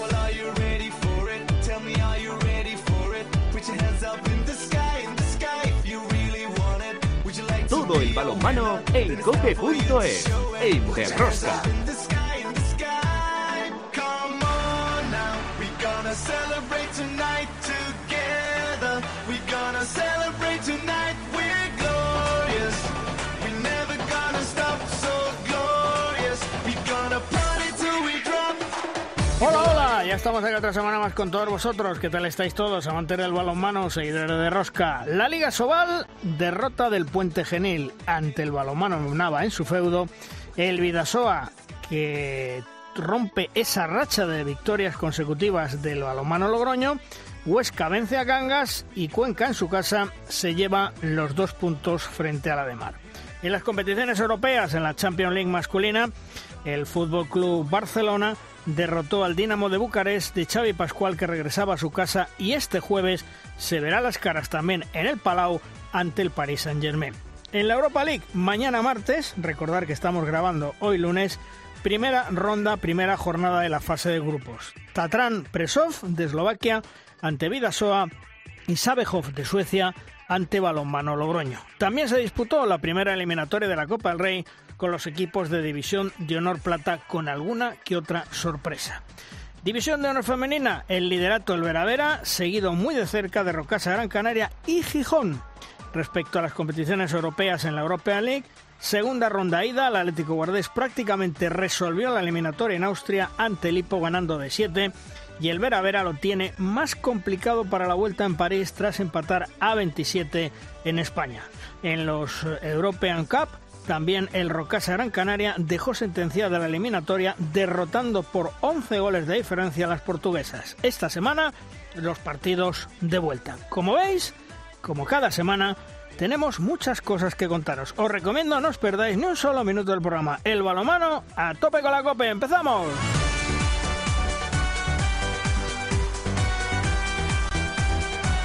Well, are you ready for it? Tell me, are you ready for it? Put your hands up in the sky, in the sky, if you really want it. Would you like to Todo el balonmano en cope.es, en Derrosca. Estamos aquí otra semana más con todos vosotros. ¿Qué tal estáis todos? Amantes del balonmano, seguidores de Rosca. La Liga Sobal, derrota del Puente Genil ante el balonmano Nava en su feudo. El Vidasoa, que rompe esa racha de victorias consecutivas del balonmano Logroño. Huesca vence a Cangas y Cuenca en su casa se lleva los dos puntos frente a la de Mar. En las competiciones europeas, en la Champions League masculina, el Fútbol Club Barcelona derrotó al Dinamo de Bucarest de Xavi Pascual que regresaba a su casa y este jueves se verá las caras también en el Palau ante el Paris Saint-Germain. En la Europa League, mañana martes, recordar que estamos grabando hoy lunes, primera ronda, primera jornada de la fase de grupos. Tatran Presov de Eslovaquia ante Vidasoa y Sabejov de Suecia ante Balonmano Logroño. También se disputó la primera eliminatoria de la Copa del Rey con los equipos de División de Honor Plata con alguna que otra sorpresa. División de Honor Femenina, el liderato el Veravera, seguido muy de cerca de Rocasa Gran Canaria y Gijón. Respecto a las competiciones europeas en la European League, segunda ronda ida, el Atlético Guardés prácticamente resolvió la eliminatoria en Austria ante el Hipo ganando de 7 y el Vera Vera lo tiene más complicado para la vuelta en París tras empatar a 27 en España. En los European Cup, también el Rocasa Gran Canaria dejó sentenciada la eliminatoria derrotando por 11 goles de diferencia a las portuguesas. Esta semana, los partidos de vuelta. Como veis, como cada semana, tenemos muchas cosas que contaros. Os recomiendo no os perdáis ni un solo minuto del programa. El balomano a tope con la cope. ¡Empezamos!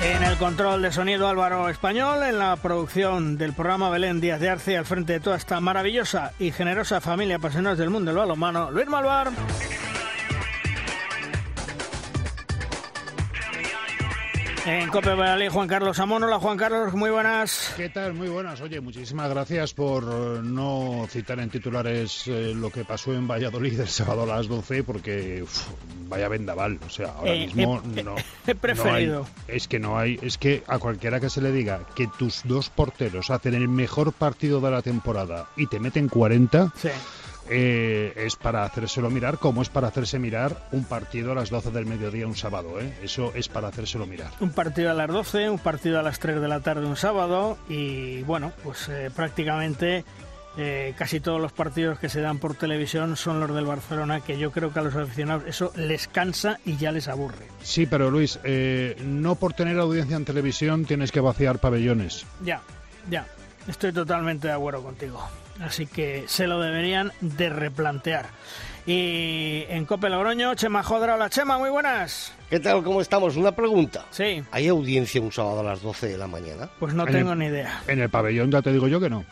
En el control de sonido Álvaro Español, en la producción del programa Belén Díaz de Arce, al frente de toda esta maravillosa y generosa familia apasionados del mundo del balonmano, Luis Malvar. En Cope Valladolid, Juan Carlos Amón. Hola, Juan Carlos, muy buenas. ¿Qué tal? Muy buenas. Oye, muchísimas gracias por eh, no citar en titulares eh, lo que pasó en Valladolid el sábado a las 12, porque uf, vaya vendaval. O sea, ahora Eh, mismo no. he preferido. no hay- es que no hay. Es que a cualquiera que se le diga que tus dos porteros hacen el mejor partido de la temporada y te meten 40, Sí. Eh, es para hacérselo mirar, como es para hacerse mirar un partido a las 12 del mediodía un sábado. ¿eh? Eso es para hacérselo mirar. Un partido a las 12, un partido a las 3 de la tarde un sábado y bueno, pues eh, prácticamente eh, casi todos los partidos que se dan por televisión son los del Barcelona, que yo creo que a los aficionados eso les cansa y ya les aburre. Sí, pero Luis, eh, no por tener audiencia en televisión tienes que vaciar pabellones. Ya, ya, estoy totalmente de acuerdo contigo. Así que se lo deberían de replantear. Y en Cope Logroño, Chema Jodra, hola Chema, muy buenas. ¿Qué tal? ¿Cómo estamos? Una pregunta. Sí, ¿Hay audiencia un sábado a las 12 de la mañana? pues no En tengo el- ni idea. En el pabellón ya te digo yo que no.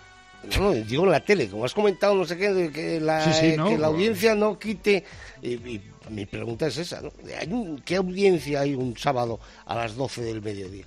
No, no, digo en la tele, como has comentado, no sé qué, de que la, Sí, sí, no, que la audiencia no quite... Y, y mi pregunta es esa, ¿no? ¿Hay un- ¿Qué audiencia hay un sábado a las 12 del mediodía?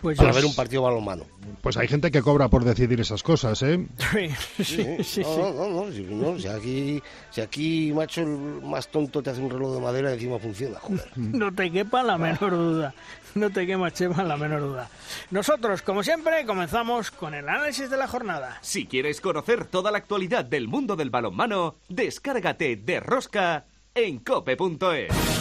Pues Para yo- ver un partido balonmano. Pues hay gente que cobra por decidir esas cosas, ¿eh? Sí, sí, sí, sí. no, no, no, si, no, si aquí, si aquí, macho, el más tonto te hace un reloj de madera y encima funciona, joder. No te quepa la menor duda. No te quema, Chema, la menor duda. Nosotros, como siempre, comenzamos con el análisis de la jornada. Si quieres conocer toda la actualidad del mundo del balonmano, descárgate de Rosca en cope.es.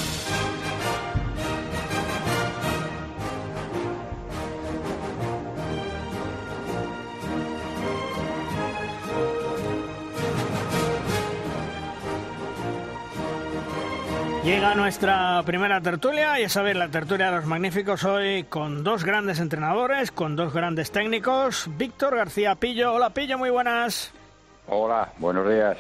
Llega nuestra primera tertulia, ya sabéis, la tertulia de los magníficos hoy con dos grandes entrenadores, con dos grandes técnicos. Víctor García Pillo, hola Pillo, muy buenas. Hola, buenos días.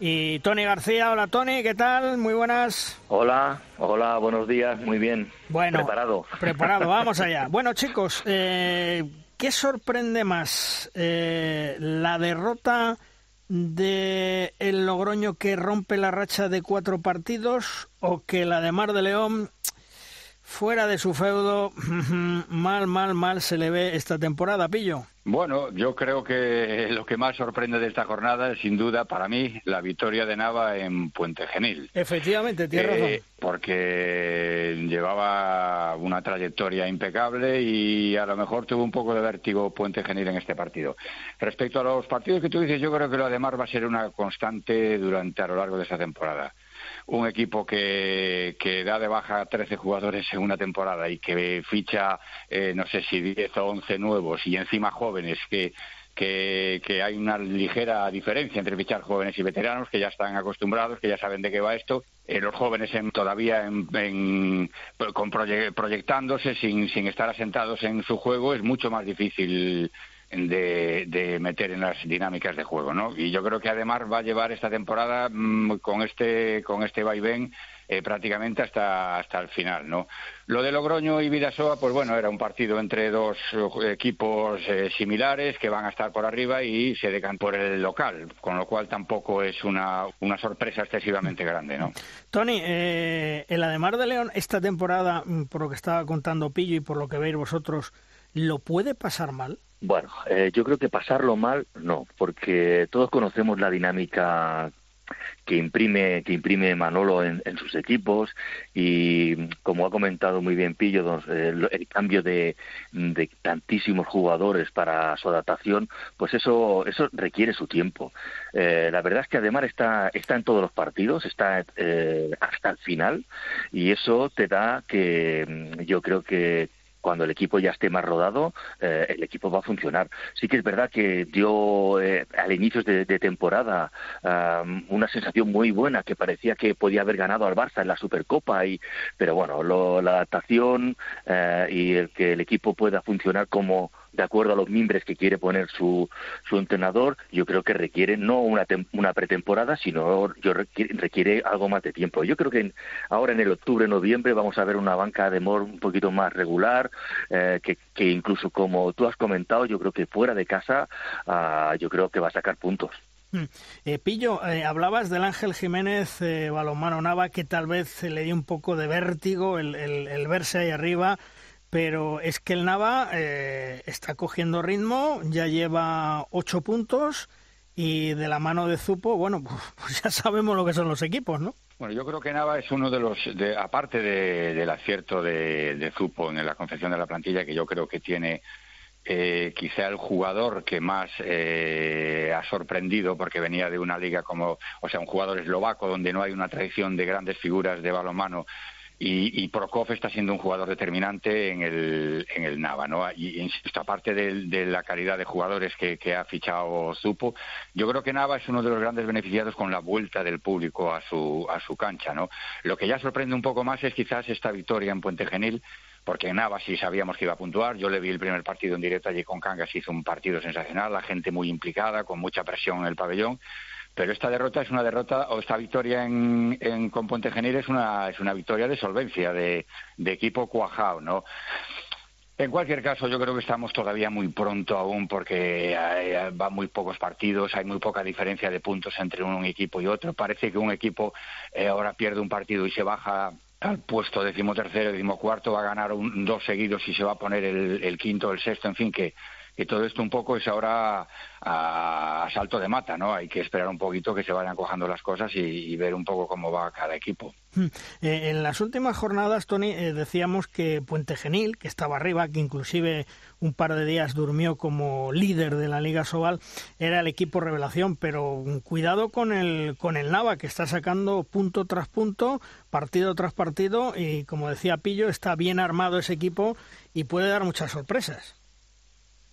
Y Tony García, hola Tony, ¿qué tal? Muy buenas. Hola, hola, buenos días, muy bien. Bueno, Preparado. Preparado, vamos allá. Bueno, chicos, eh, ¿qué sorprende más? Eh, ¿La derrota de el Logroño que rompe la racha de cuatro partidos o que la de Mar de León fuera de su feudo mal, mal, mal se le ve esta temporada, Pillo? Bueno, yo creo que lo que más sorprende de esta jornada es sin duda para mí la victoria de Nava en Puente Genil. Efectivamente, tienes razón. Eh, porque llevaba una trayectoria impecable y a lo mejor tuvo un poco de vértigo Puente Genil en este partido. Respecto a los partidos que tú dices, yo creo que lo de Mar va a ser una constante durante a lo largo de esta temporada un equipo que, que da de baja a 13 jugadores en una temporada y que ficha, eh, no sé si 10 o 11 nuevos y encima jóvenes que, que, hay una ligera diferencia entre fichar jóvenes y veteranos que ya están acostumbrados, que ya saben de qué va esto. Eh, los jóvenes en, todavía en, con proyectándose sin, sin estar asentados en su juego es mucho más difícil de, meter en las dinámicas de juego, ¿no? Y yo creo que además va a llevar esta temporada mm, con este con este vaivén eh, prácticamente hasta hasta el final, ¿no? Lo de Logroño y Vidasoa, pues bueno, era un partido entre dos eh, equipos eh, similares que van a estar por arriba y se decan por el local, con lo cual tampoco es una, una sorpresa excesivamente grande, ¿no? Tony, el Ademar de León esta temporada, mm, por lo que estaba contando Pillo y por lo que veis vosotros, ¿lo puede pasar mal? Bueno, eh, yo creo que pasarlo mal no, porque todos conocemos la dinámica que imprime que imprime Manolo en, sus equipos y como ha comentado muy bien Pillo el, cambio de, tantísimos jugadores para su adaptación pues eso eso requiere su tiempo. Eh, la verdad es que además está está en todos los partidos está eh, hasta el final y eso te da que yo creo que cuando el equipo ya esté más rodado, eh, el equipo va a funcionar. Sí que es verdad que dio eh, al inicio de, temporada una sensación muy buena, que parecía que podía haber ganado al Barça en la Supercopa, y, pero bueno, la adaptación eh, y el que el equipo pueda funcionar como de acuerdo a los mimbres que quiere poner su, su entrenador, yo creo que requiere no una, una pretemporada, sino yo requiere, algo más de tiempo. Yo creo que ahora en el octubre, noviembre vamos a ver una banca de Mor un poquito más regular, eh, que, incluso como tú has comentado, yo creo que fuera de casa, uh, yo creo que va a sacar puntos. Hmm. Eh, Pillo, eh, hablabas del Ángel Jiménez eh, Nava, que tal vez le dio un poco de vértigo el, el verse ahí arriba pero es que el Nava eh, está cogiendo ritmo, ya lleva ocho puntos y de la mano de Zupo, bueno, pues ya sabemos lo que son los equipos, ¿no? Bueno, yo creo que Nava es uno de los, de, aparte del acierto de, Zupo en la confección de la plantilla, que yo creo que tiene eh, quizá el jugador que más eh, ha sorprendido porque venía de una liga como, o sea, un jugador eslovaco donde no hay una tradición de grandes figuras de balonmano y, y, Prokov está siendo un jugador determinante en el, en el Nava, ¿no? Y insisto, aparte de, de la calidad de jugadores que, ha fichado Zupo, yo creo que Nava es uno de los grandes beneficiados con la vuelta del público a su, a su cancha, ¿no? Lo que ya sorprende un poco más es quizás esta victoria en Puente Genil, porque Nava sí sabíamos que iba a puntuar. Yo le vi el primer partido en directo allí con Cangas, hizo un partido sensacional, la gente muy implicada, con mucha presión en el pabellón pero esta derrota es una derrota, o esta victoria en, en con Puente Genil es una, es una victoria de solvencia, de, de equipo cuajado, ¿no? En cualquier caso, yo creo que estamos todavía muy pronto aún porque van muy pocos partidos, hay muy poca diferencia de puntos entre un equipo y otro. Parece que un equipo eh, ahora pierde un partido y se baja al puesto decimotercero, decimocuarto, va a ganar un, dos seguidos y se va a poner el, el quinto, el sexto, en fin, que, que todo esto un poco es ahora a, salto de mata, ¿no? Hay que esperar un poquito que se vayan cojando las cosas y, ver un poco cómo va cada equipo. Hmm. Eh, en las últimas jornadas, Tony, eh, decíamos que Puente Genil, que estaba arriba, que inclusive un par de días durmió como líder de la Liga Sobal, era el equipo revelación, pero cuidado con el, con el Nava, que está sacando punto tras punto, partido tras partido, y como decía Pillo, está bien armado ese equipo y puede dar muchas sorpresas.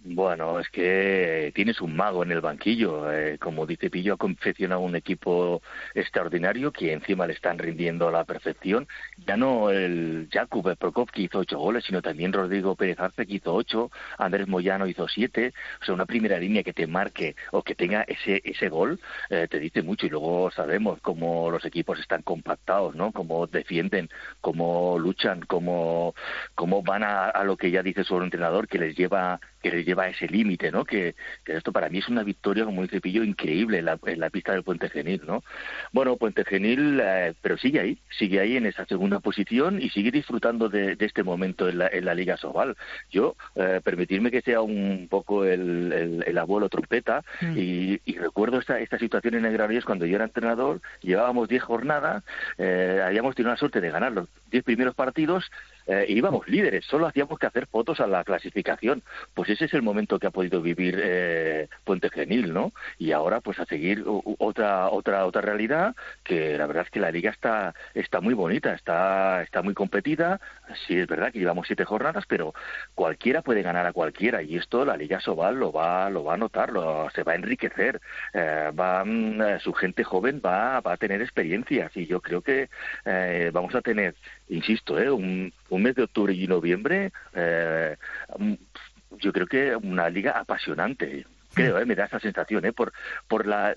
Bueno, es que tienes un mago en el banquillo. Eh, como dice Pillo, ha confeccionado un equipo extraordinario que encima le están rindiendo a la perfección. Ya no el Jakub Prokop que hizo ocho goles, sino también Rodrigo Pérez Arce que hizo ocho, Andrés Moyano hizo siete. O sea, una primera línea que te marque o que tenga ese, ese gol eh, te dice mucho. Y luego sabemos cómo los equipos están compactados, ¿no? Cómo defienden, cómo luchan, cómo, cómo van a, a lo que ya dice su entrenador, que les lleva que le lleva a ese límite, ¿no? Que, que, esto para mí es una victoria, como dice Pillo, increíble en la, en la pista del Puente Genil, ¿no? Bueno, Puente Genil, eh, pero sigue ahí, sigue ahí en esa segunda posición y sigue disfrutando de, de este momento en la, en la Liga Sobal. Yo, eh, permitirme que sea un poco el, el, el abuelo trompeta mm. y, y, recuerdo esta, esta situación en el Granollers cuando yo era entrenador, llevábamos 10 jornadas, eh, habíamos tenido la suerte de ganar los 10 primeros partidos eh, íbamos líderes, solo hacíamos que hacer fotos a la clasificación. Pues ese es el momento que ha podido vivir eh, Puente Genil, ¿no? Y ahora pues a seguir otra otra otra realidad que la verdad es que la liga está está muy bonita, está está muy competida. Sí es verdad que llevamos siete jornadas, pero cualquiera puede ganar a cualquiera y esto la liga Sobal lo va lo va a notar, lo, se va a enriquecer, eh, va mm, su gente joven va va a tener experiencias y yo creo que eh, vamos a tener, insisto, eh, un un mes de octubre y noviembre, eh, yo creo que una liga apasionante. Creo, eh, me da esa sensación, eh, por, por la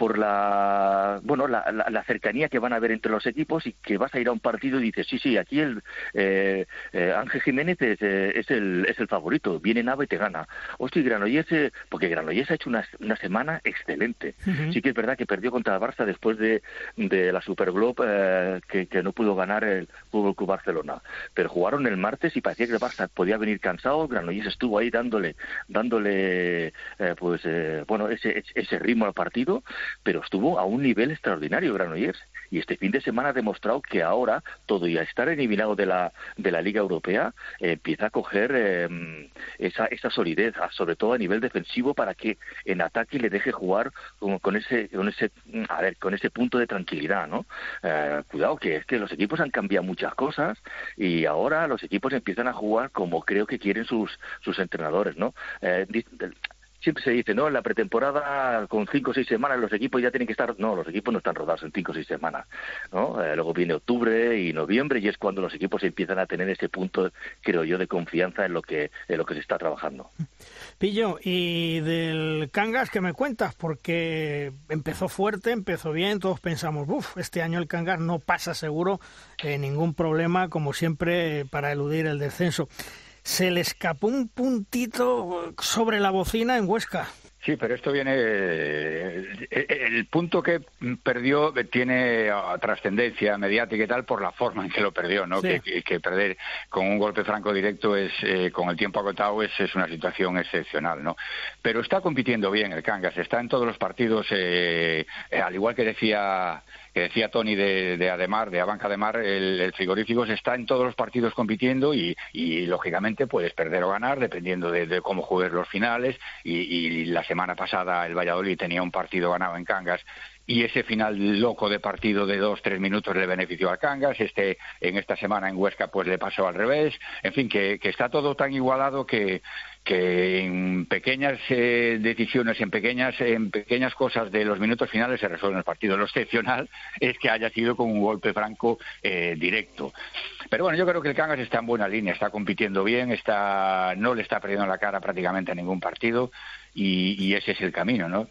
por la bueno la, la, cercanía que van a haber entre los equipos y que vas a ir a un partido y dices sí sí aquí el eh, eh, Ángel Jiménez es, eh, es, el es el favorito viene Nava y te gana. Hostia Granollers porque Granollers ha hecho una, una semana excelente. Sí que es verdad que perdió contra el Barça después de, de la Super Globe que, que, no pudo ganar el Fútbol Club Barcelona. Pero jugaron el martes y parecía que el Barça podía venir cansado. Granollers estuvo ahí dándole dándole pues bueno ese ese ritmo al partido pero estuvo a un nivel extraordinario Granollers y este fin de semana ha demostrado que ahora todo y a estar eliminado de la de la Liga Europea eh, empieza a coger eh, esa esa solidez sobre todo a nivel defensivo para que en ataque le deje jugar con, con ese con ese a ver con ese punto de tranquilidad no eh, cuidado que es que los equipos han cambiado muchas cosas y ahora los equipos empiezan a jugar como creo que quieren sus sus entrenadores no eh, siempre se dice, ¿no? En la pretemporada, con cinco o seis semanas, los equipos ya tienen que estar. No, los equipos no están rodados en cinco o seis semanas, ¿no? Eh, luego viene octubre y noviembre y es cuando los equipos empiezan a tener ese punto, creo yo, de confianza en lo que, en lo que se está trabajando. Pillo, y del Cangas, ¿qué me cuentas? Porque empezó fuerte, empezó bien, todos pensamos, uff, este año el Cangas no pasa seguro eh, ningún problema, como siempre, para eludir el descenso se le escapó un puntito sobre la bocina en Huesca. Sí, pero esto viene. Eh, el punto que perdió tiene ah, trascendencia mediática y tal por la forma en que lo perdió, ¿no? Que, perder con un golpe franco directo es, eh, con el tiempo agotado, es, es, una situación excepcional, ¿no? Pero está compitiendo bien el Cangas, está en todos los partidos, eh, al igual que decía que decía Tony de, de Ademar, de Abanca Ademar, el, el frigorífico está en todos los partidos compitiendo y, lógicamente puedes perder o ganar dependiendo de, cómo juegues los finales. Y, la semana pasada el Valladolid tenía un partido ganado en Cangas y ese final loco de partido de dos, tres minutos le benefició al Cangas, este, en esta semana en Huesca pues le pasó al revés, en fin, que está todo tan igualado que, que en pequeñas eh, decisiones, en pequeñas, en pequeñas cosas de los minutos finales se resuelve el partido. Lo excepcional es que haya sido con un golpe franco eh, directo. Pero bueno, yo creo que el Cangas está en buena línea, está compitiendo bien, está, no le está perdiendo la cara prácticamente a ningún partido y, y ese es el camino, ¿no?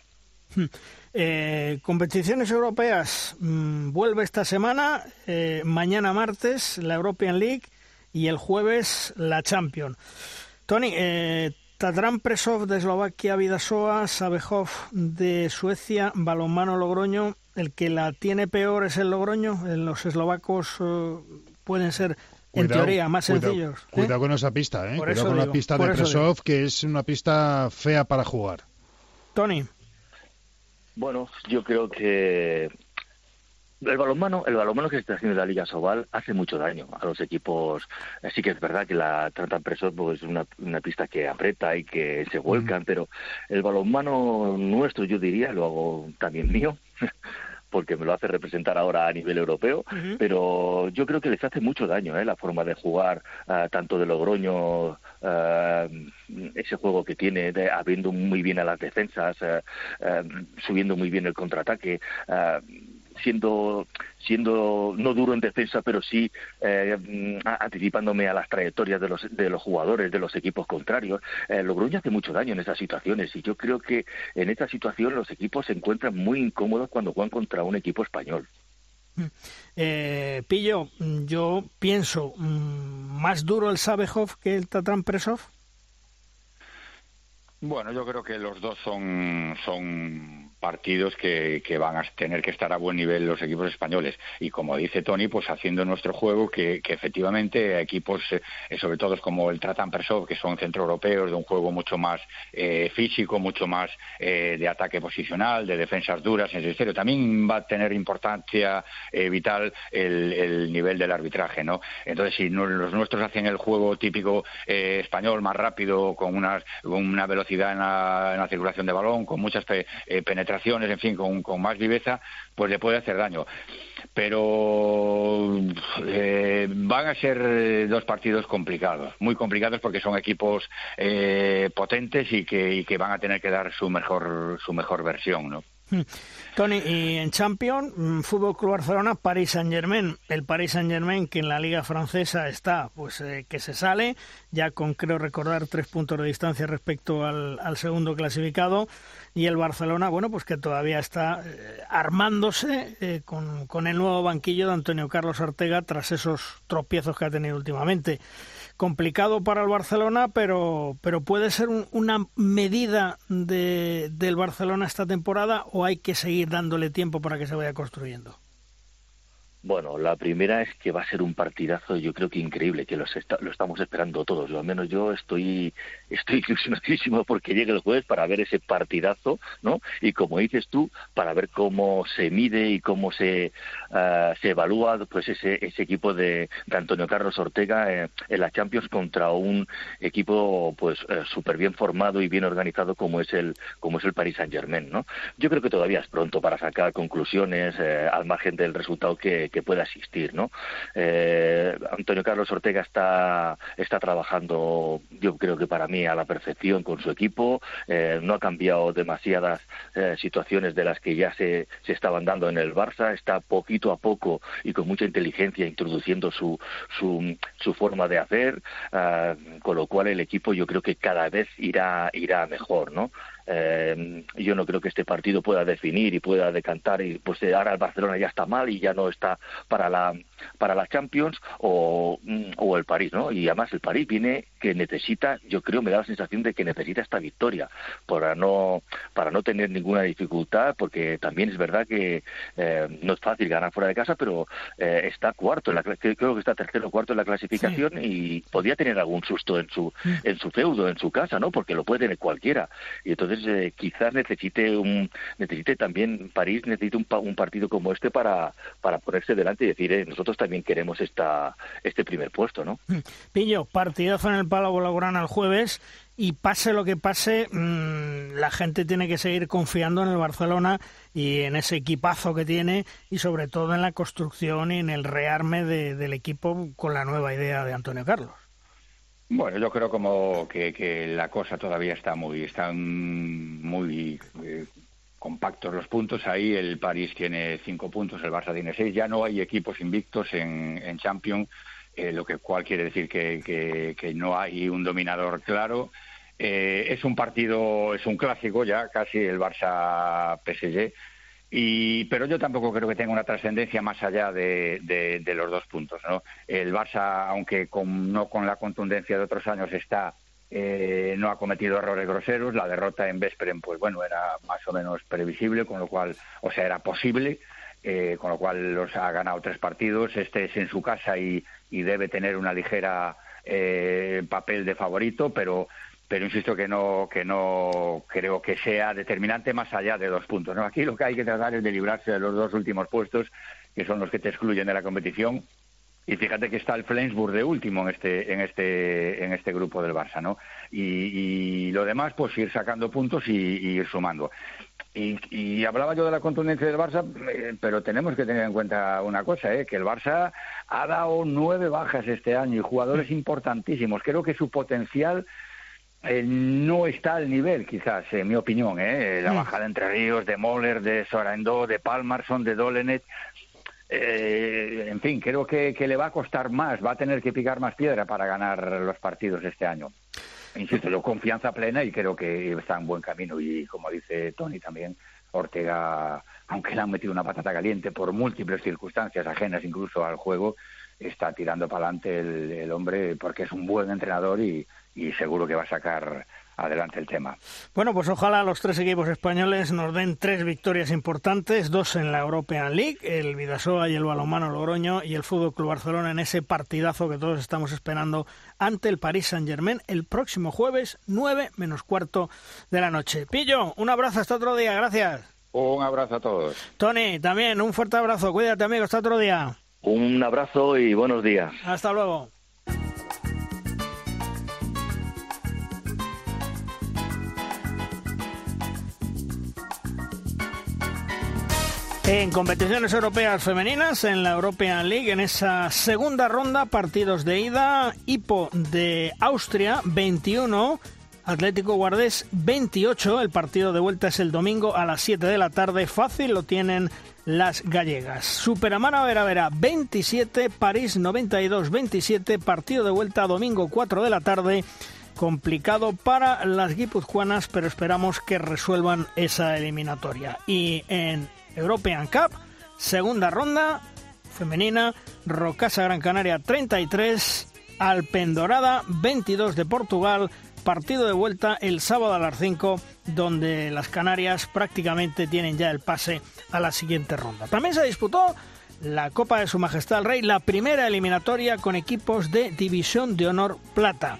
Hmm. Eh, competiciones europeas. Mm, vuelve esta semana, eh, mañana martes la European League y el jueves la Champions. Tony, eh, Tatran Presov de Eslovaquia, Vidasoa, Sabejov de Suecia, Balonmano Logroño. El que la tiene peor es el Logroño. Los eslovacos eh, pueden ser en teoría, más sencillos. Cuidado con esa pista, ¿eh? cuidado con la pista de Presov, que es una pista fea para jugar. Tony. Bueno, yo creo que el balonmano, el balonmano que se está haciendo en la Liga Sobal hace mucho daño a los equipos. Sí que es verdad que la Trata Presos pues, es una, una, pista que aprieta y que se vuelcan, pero el balonmano nuestro, yo diría, lo hago también mío, porque me lo hace representar ahora a nivel europeo, pero yo creo que les hace mucho daño ¿eh? la forma de jugar uh, tanto de Logroño, uh, ese juego que tiene, de, abriendo muy bien a las defensas, subiendo muy bien el contraataque siendo siendo no duro en defensa, pero sí eh, anticipándome a las trayectorias de los, de los jugadores, de los equipos contrarios. Eh, Logroño hace mucho daño en esas situaciones y yo creo que en esta situación los equipos se encuentran muy incómodos cuando juegan contra un equipo español. Mm. Eh, Pillo, yo pienso, mm, ¿más duro el Sabejov que el Tatran Presov? Bueno, yo creo que los dos son, son partidos que, que, van a tener que estar a buen nivel los equipos españoles. Y como dice Tony, pues haciendo nuestro juego que, que efectivamente equipos, eh, sobre todo como el Tratan Persov, que son centroeuropeos, de un juego mucho más eh, físico, mucho más eh, de ataque posicional, de defensas duras, en serio. También va a tener importancia eh, vital el, el, nivel del arbitraje, ¿no? Entonces, si no, los nuestros hacen el juego típico eh, español, más rápido, con una, una velocidad en la, en la, circulación de balón, con muchas pe, penetraciones, en fin, con, con, más viveza, pues le puede hacer daño. Pero eh, van a ser dos partidos complicados, muy complicados porque son equipos eh, potentes y que, y que van a tener que dar su mejor, su mejor versión, ¿no? Tony, y en Champions, mm, Fútbol Club Barcelona, Paris Saint Germain. El Paris Saint Germain que en la Liga Francesa está, pues eh, que se sale, ya con creo recordar tres puntos de distancia respecto al, al segundo clasificado. Y el Barcelona, bueno, pues que todavía está eh, armándose eh, con, con el nuevo banquillo de Antonio Carlos Ortega tras esos tropiezos que ha tenido últimamente complicado para el Barcelona, pero, pero puede ser un, una medida de, del Barcelona esta temporada o hay que seguir dándole tiempo para que se vaya construyendo. Bueno, la primera es que va a ser un partidazo, yo creo que increíble, que los está, lo estamos esperando todos. Yo, al menos yo estoy, estoy ilusionadísimo porque llegue el jueves para ver ese partidazo, ¿no? Y como dices tú, para ver cómo se mide y cómo se, uh, se evalúa pues ese, ese equipo de, de Antonio Carlos Ortega eh, en la Champions contra un equipo pues eh, súper bien formado y bien organizado como es el, como es el Paris Saint Germain, ¿no? Yo creo que todavía es pronto para sacar conclusiones eh, al margen del resultado que que pueda existir, ¿no? Eh, Antonio Carlos Ortega está está trabajando, yo creo que para mí a la perfección con su equipo, eh, no ha cambiado demasiadas eh, situaciones de las que ya se, se estaban dando en el Barça, está poquito a poco y con mucha inteligencia introduciendo su su, su forma de hacer, con lo cual el equipo yo creo que cada vez irá irá mejor, ¿no? Eh, yo no creo que este partido pueda definir y pueda decantar y pues ahora el Barcelona ya está mal y ya no está para la para la Champions o, o el París, ¿no? Y además el París viene que necesita, yo creo, me da la sensación de que necesita esta victoria para no para no tener ninguna dificultad, porque también es verdad que eh, no es fácil ganar fuera de casa, pero eh, está cuarto, en la, creo que está tercero o cuarto en la clasificación sí. y podría tener algún susto en su en su feudo, en su casa, ¿no? Porque lo puede tener cualquiera y entonces eh, quizás necesite un necesite también París necesite un, un partido como este para para ponerse delante y decir eh, nosotros también queremos esta este primer puesto, ¿no? Pillo, partidazo en el Palau Blaugrana el jueves y pase lo que pase, mmm, la gente tiene que seguir confiando en el Barcelona y en ese equipazo que tiene y sobre todo en la construcción y en el rearme de, del equipo con la nueva idea de Antonio Carlos. Bueno, yo creo como que, que la cosa todavía está muy, están muy eh, compactos los puntos. Ahí el París tiene cinco puntos, el Barça tiene seis. Ya no hay equipos invictos en, en Champions, eh, lo que cual quiere decir que, que, no hay un dominador claro. Eh, es un partido, es un clásico ya, casi el Barça PSG. Y, pero yo tampoco creo que tenga una trascendencia más allá de, de, de, los dos puntos. ¿no? El Barça, aunque con, no con la contundencia de otros años, está eh, no ha cometido errores groseros. La derrota en Vesperen, pues bueno, era más o menos previsible, con lo cual, o sea, era posible. Eh, con lo cual los ha ganado tres partidos. Este es en su casa y, y debe tener una ligera eh, papel de favorito, pero pero insisto que no que no creo que sea determinante más allá de dos puntos. ¿no? Aquí lo que hay que tratar es de librarse de los dos últimos puestos, que son los que te excluyen de la competición. Y fíjate que está el Flensburg de último en este en este en este grupo del Barça, ¿no? Y, y lo demás, pues ir sacando puntos y, y ir sumando. Y, y, hablaba yo de la contundencia del Barça, eh, pero tenemos que tener en cuenta una cosa, ¿eh? que el Barça ha dado nueve bajas este año y jugadores importantísimos. Creo que su potencial eh, no está al nivel, quizás, en mi opinión. ¿eh? La bajada entre Ríos, de Moller, de Sorandó, de Palmarson, de Dolenet. Eh, en fin, creo que, le va a costar más, va a tener que picar más piedra para ganar los partidos este año. Insisto, yo confianza plena y creo que está en buen camino. Y como dice Tony también, Ortega, aunque le han metido una patata caliente por múltiples circunstancias ajenas incluso al juego, está tirando para adelante el, hombre porque es un buen entrenador y seguro que va a sacar adelante el tema. Bueno, pues ojalá los tres equipos españoles nos den tres victorias importantes, dos en la European League, el Vidasoa y el Balonmano Logroño y el Fútbol Club Barcelona en ese partidazo que todos estamos esperando ante el Paris Saint-Germain el próximo jueves 9 menos cuarto de la noche. Pillo, un abrazo hasta otro día, gracias. Un abrazo a todos. Tony, también un fuerte abrazo, cuídate amigo, hasta otro día. Un abrazo y buenos días. Hasta luego. En competiciones europeas femeninas, en la European League, en esa segunda ronda, partidos de ida, Hipo de Austria 21, Atlético Guardés 28, el partido de vuelta es el domingo a las 7 de la tarde, fácil lo tienen las gallegas. Superamara Vera Vera 27, París 92 27, partido de vuelta domingo 4 de la tarde complicado para las guipuzcoanas, pero esperamos que resuelvan esa eliminatoria. Y en European Cup, segunda ronda femenina, Rocasa Gran Canaria 33, Alpendorada 22 de Portugal, partido de vuelta el sábado a las 5, donde las Canarias prácticamente tienen ya el pase a la siguiente ronda. También se disputó la Copa de Su Majestad el Rey, la primera eliminatoria con equipos de División de Honor Plata.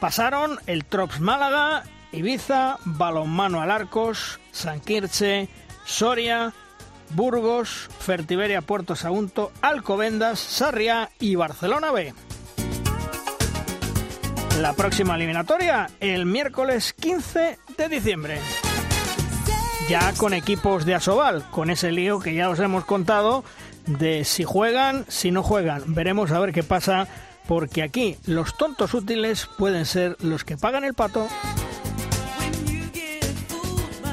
Pasaron el Trops Málaga, Ibiza, Balonmano Alarcos, San Quirche, Soria, Burgos, Fertiberia Puerto Sagunto, Alcobendas, Sarriá y Barcelona B. La próxima eliminatoria el miércoles 15 de diciembre. Ya con equipos de Asobal, con ese lío que ya os hemos contado de si juegan, si no juegan. Veremos a ver qué pasa, porque aquí los tontos útiles pueden ser los que pagan el pato.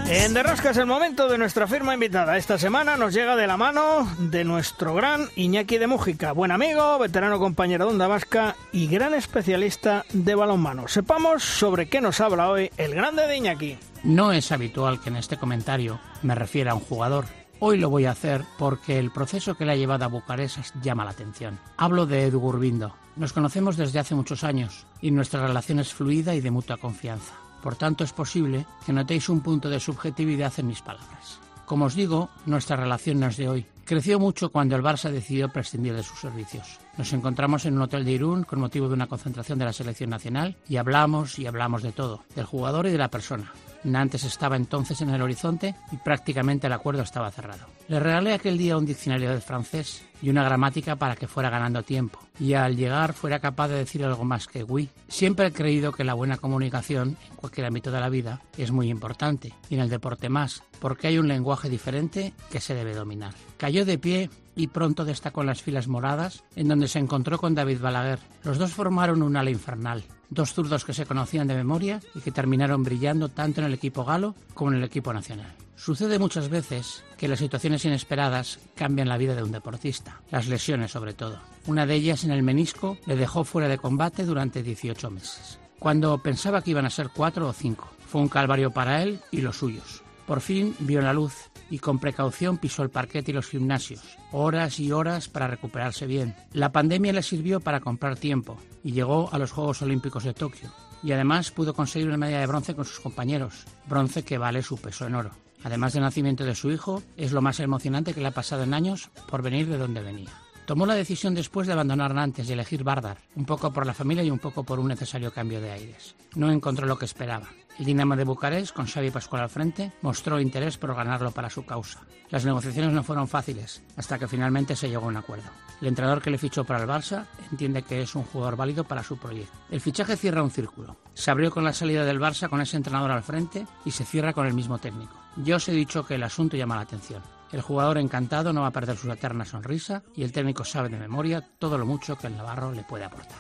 En Derrosca es el momento de nuestra firma invitada. Esta semana nos llega de la mano de nuestro gran Iñaki de Mújica, buen amigo, veterano compañero de Onda Vasca y gran especialista de balonmano. Sepamos sobre qué nos habla hoy el grande de Iñaki. No es habitual que en este comentario me refiera a un jugador. Hoy lo voy a hacer porque el proceso que le ha llevado a Bucarest llama la atención. Hablo de Edu Gurbindo. Nos conocemos desde hace muchos años y nuestra relación es fluida y de mutua confianza. Por tanto, es posible que notéis un punto de subjetividad en mis palabras. Como os digo, nuestra relación no es de hoy. Creció mucho cuando el Barça decidió prescindir de sus servicios. Nos encontramos en un hotel de Irún con motivo de una concentración de la selección nacional y hablamos y hablamos de todo, del jugador y de la persona. Nantes estaba entonces en el horizonte y prácticamente el acuerdo estaba cerrado. Le regalé aquel día un diccionario de francés y una gramática para que fuera ganando tiempo y al llegar fuera capaz de decir algo más que oui. Siempre he creído que la buena comunicación en cualquier ámbito de la vida es muy importante y en el deporte más, porque hay un lenguaje diferente que se debe dominar. Cayó de pie y pronto destacó en las filas moradas, en donde se encontró con David Balaguer. Los dos formaron un ala infernal, dos zurdos que se conocían de memoria y que terminaron brillando tanto en el equipo galo como en el equipo nacional. Sucede muchas veces que las situaciones inesperadas cambian la vida de un deportista, las lesiones sobre todo. Una de ellas en el menisco le dejó fuera de combate durante 18 meses. Cuando pensaba que iban a ser cuatro o cinco, fue un calvario para él y los suyos. Por fin vio la luz y con precaución pisó el parquet y los gimnasios, horas y horas para recuperarse bien. La pandemia le sirvió para comprar tiempo y llegó a los Juegos Olímpicos de Tokio. Y además pudo conseguir una medalla de bronce con sus compañeros, bronce que vale su peso en oro. Además del nacimiento de su hijo, es lo más emocionante que le ha pasado en años por venir de donde venía. Tomó la decisión después de abandonar Nantes y elegir Bardar, un poco por la familia y un poco por un necesario cambio de aires. No encontró lo que esperaba. El Dinamo de Bucarest, con Xavi Pascual al frente, mostró interés por ganarlo para su causa. Las negociaciones no fueron fáciles, hasta que finalmente se llegó a un acuerdo. El entrenador que le fichó para el Barça entiende que es un jugador válido para su proyecto. El fichaje cierra un círculo. Se abrió con la salida del Barça con ese entrenador al frente y se cierra con el mismo técnico. Yo os he dicho que el asunto llama la atención. El jugador encantado no va a perder su eterna sonrisa y el técnico sabe de memoria todo lo mucho que el Navarro le puede aportar.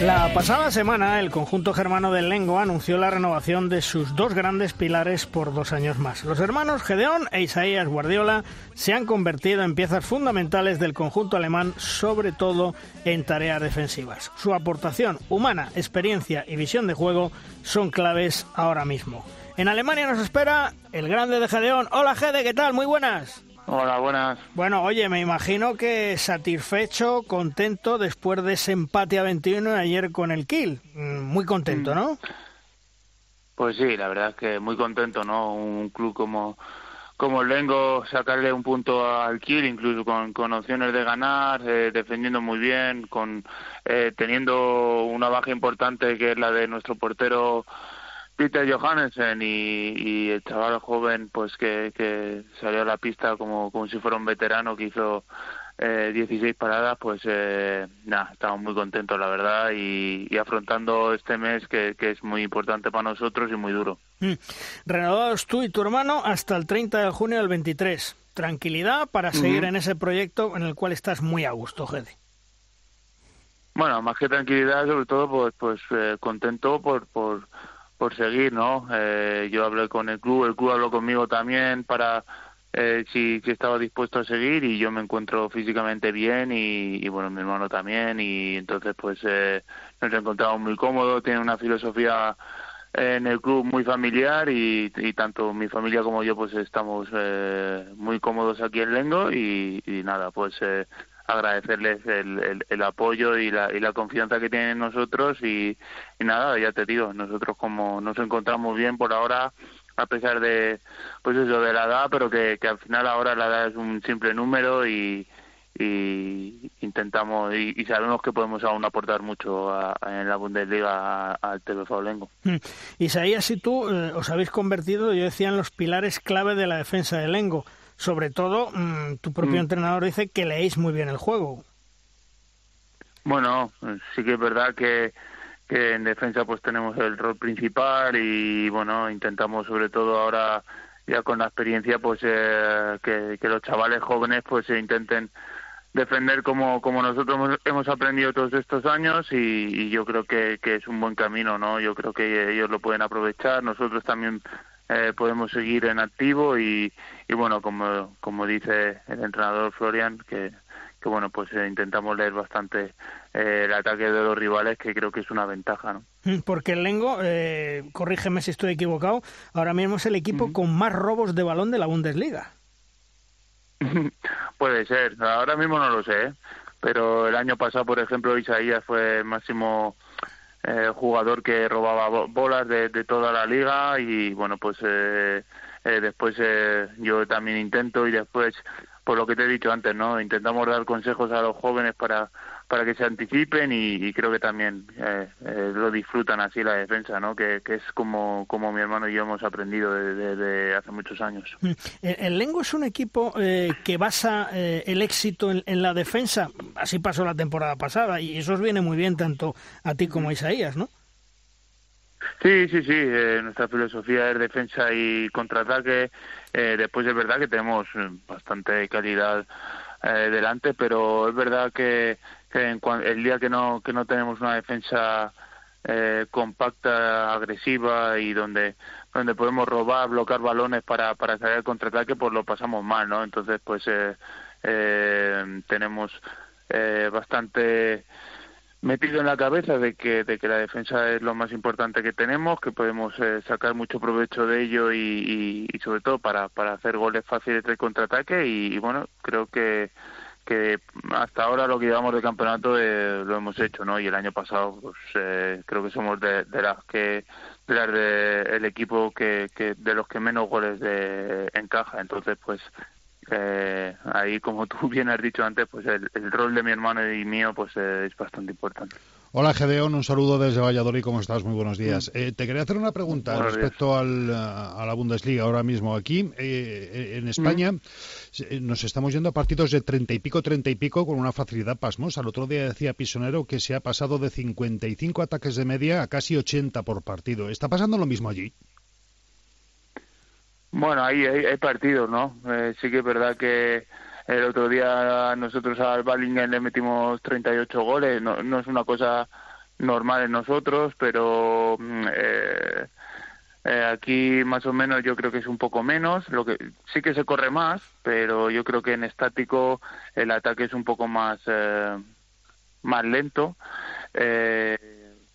La pasada semana, el conjunto germano del Lengo anunció la renovación de sus dos grandes pilares por dos años más. Los hermanos Gedeón e Isaías Guardiola se han convertido en piezas fundamentales del conjunto alemán, sobre todo en tareas defensivas. Su aportación humana, experiencia y visión de juego son claves ahora mismo. En Alemania nos espera el grande de Gedeón. Hola Gede, ¿qué tal? Muy buenas. Hola, buenas. Bueno, oye, me imagino que satisfecho, contento después de ese empate a 21 ayer con el Kiel. Mm, Muy contento, ¿no? Pues sí, la verdad es que muy contento, ¿no? Un club como como el Lengo, sacarle un punto al Kiel, incluso con, con opciones de ganar, eh, defendiendo muy bien, con eh, teniendo una baja importante que es la de nuestro portero Peter Johansen y, y el chaval joven pues que, que salió a la pista como, como si fuera un veterano que hizo eh, 16 paradas, pues eh, nada, estamos muy contentos la verdad y, y afrontando este mes que, que es muy importante para nosotros y muy duro. Mm. Renovados tú y tu hermano hasta el 30 de junio del 23. Tranquilidad para seguir en ese proyecto en el cual estás muy a gusto, Gede. Bueno, más que tranquilidad, sobre todo, pues, pues eh, contento por, por, por seguir, ¿no? Eh, yo hablé con el club, el club habló conmigo también para eh, si, si estaba dispuesto a seguir y yo me encuentro físicamente bien y, bueno, mi hermano también y entonces pues eh, nos encontramos muy cómodos, tiene una filosofía en el club muy familiar y, y tanto mi familia como yo pues estamos eh, muy cómodos aquí en Lengo y, y nada, pues eh, agradecerles el, el, el apoyo y la, y la confianza que tienen en nosotros y, nada, ya te digo, nosotros como nos encontramos bien por ahora a pesar de pues eso de la edad pero que, que al final ahora la edad es un simple número y, y intentamos y, y sabemos que podemos aún aportar mucho a- en la Bundesliga al TVV Lengo. Mm. Isaías y tú eh, os habéis convertido, yo decía, en los pilares clave de la defensa de Lengo. Sobre todo, mm, tu propio Mm. entrenador dice que leéis muy bien el juego. Bueno, sí que es verdad que, que en defensa pues tenemos el rol principal y bueno, intentamos sobre todo ahora ya con la experiencia pues eh, que, que los chavales jóvenes pues se intenten defender como, como nosotros hemos, hemos aprendido todos estos años y, y yo creo que, que es un buen camino, ¿no? Yo creo que ellos lo pueden aprovechar, nosotros también eh, podemos seguir en activo y, y bueno, como, como dice el entrenador Florian, que, que bueno, pues eh, intentamos leer bastante eh, el ataque de los rivales, que creo que es una ventaja, ¿no? Mm, Porque el Lengo, eh, corrígeme si estoy equivocado, ahora mismo es el equipo con más robos de balón de la Bundesliga. Puede ser, ahora mismo no lo sé, ¿eh? pero el año pasado, por ejemplo, Isaías fue máximo eh, jugador que robaba bo- bolas de, de toda la liga y bueno, pues eh, eh, después eh, yo también intento y después, por lo que te he dicho antes, ¿no? Intentamos dar consejos a los jóvenes para para que se anticipen y, y creo que también eh, eh, lo disfrutan así la defensa, ¿no? Que, que es como, como mi hermano y yo hemos aprendido desde de, hace muchos años. Mm. El, Lengo es un equipo eh, que basa eh, el éxito en, en la defensa. Así pasó la temporada pasada y eso os viene muy bien tanto a ti como a Isaías, ¿no? Sí, sí, sí. eh, nuestra filosofía es defensa y contraataque. Eh, después es verdad que tenemos bastante calidad eh, delante, pero es verdad que, que en el día que no que no tenemos una defensa eh, compacta, agresiva y donde donde podemos robar, bloquear balones para para salir al contraataque, pues lo pasamos mal, ¿no? Entonces, pues eh, eh, tenemos eh, bastante metido en la cabeza de que, de que la defensa es lo más importante que tenemos, que podemos eh, sacar mucho provecho de ello y, sobre todo para, para hacer goles fáciles de contraataque y bueno, creo que que hasta ahora lo que llevamos de campeonato eh, lo hemos hecho, ¿no? Y el año pasado, pues eh, creo que somos de, de las que de las de el equipo que, que de los que menos goles de encaja, entonces pues eh, ahí como tú bien has dicho antes, pues el, el rol de mi hermano y mío pues eh, es bastante importante. Hola Gedeón, un saludo desde Valladolid, ¿cómo estás? Muy buenos días. Eh, te quería hacer una pregunta Mm. Buenos respecto al, a la Bundesliga ahora mismo. Aquí, eh, en España, Mm. eh, nos estamos yendo a partidos de treinta y pico, treinta y pico con una facilidad pasmosa. El otro día decía Pisonero que se ha pasado de 55 ataques de media a casi 80 por partido. ¿Está pasando lo mismo allí? Bueno, ahí hay, hay partidos, ¿no? Eh, sí que es verdad que el otro día nosotros al Balingen le metimos 38 goles, no, es una cosa normal en nosotros, pero mm, eh, eh, aquí más o menos yo creo que es un poco menos, lo que sí que se corre más, pero yo creo que en estático el ataque es un poco más eh, más lento. Eh,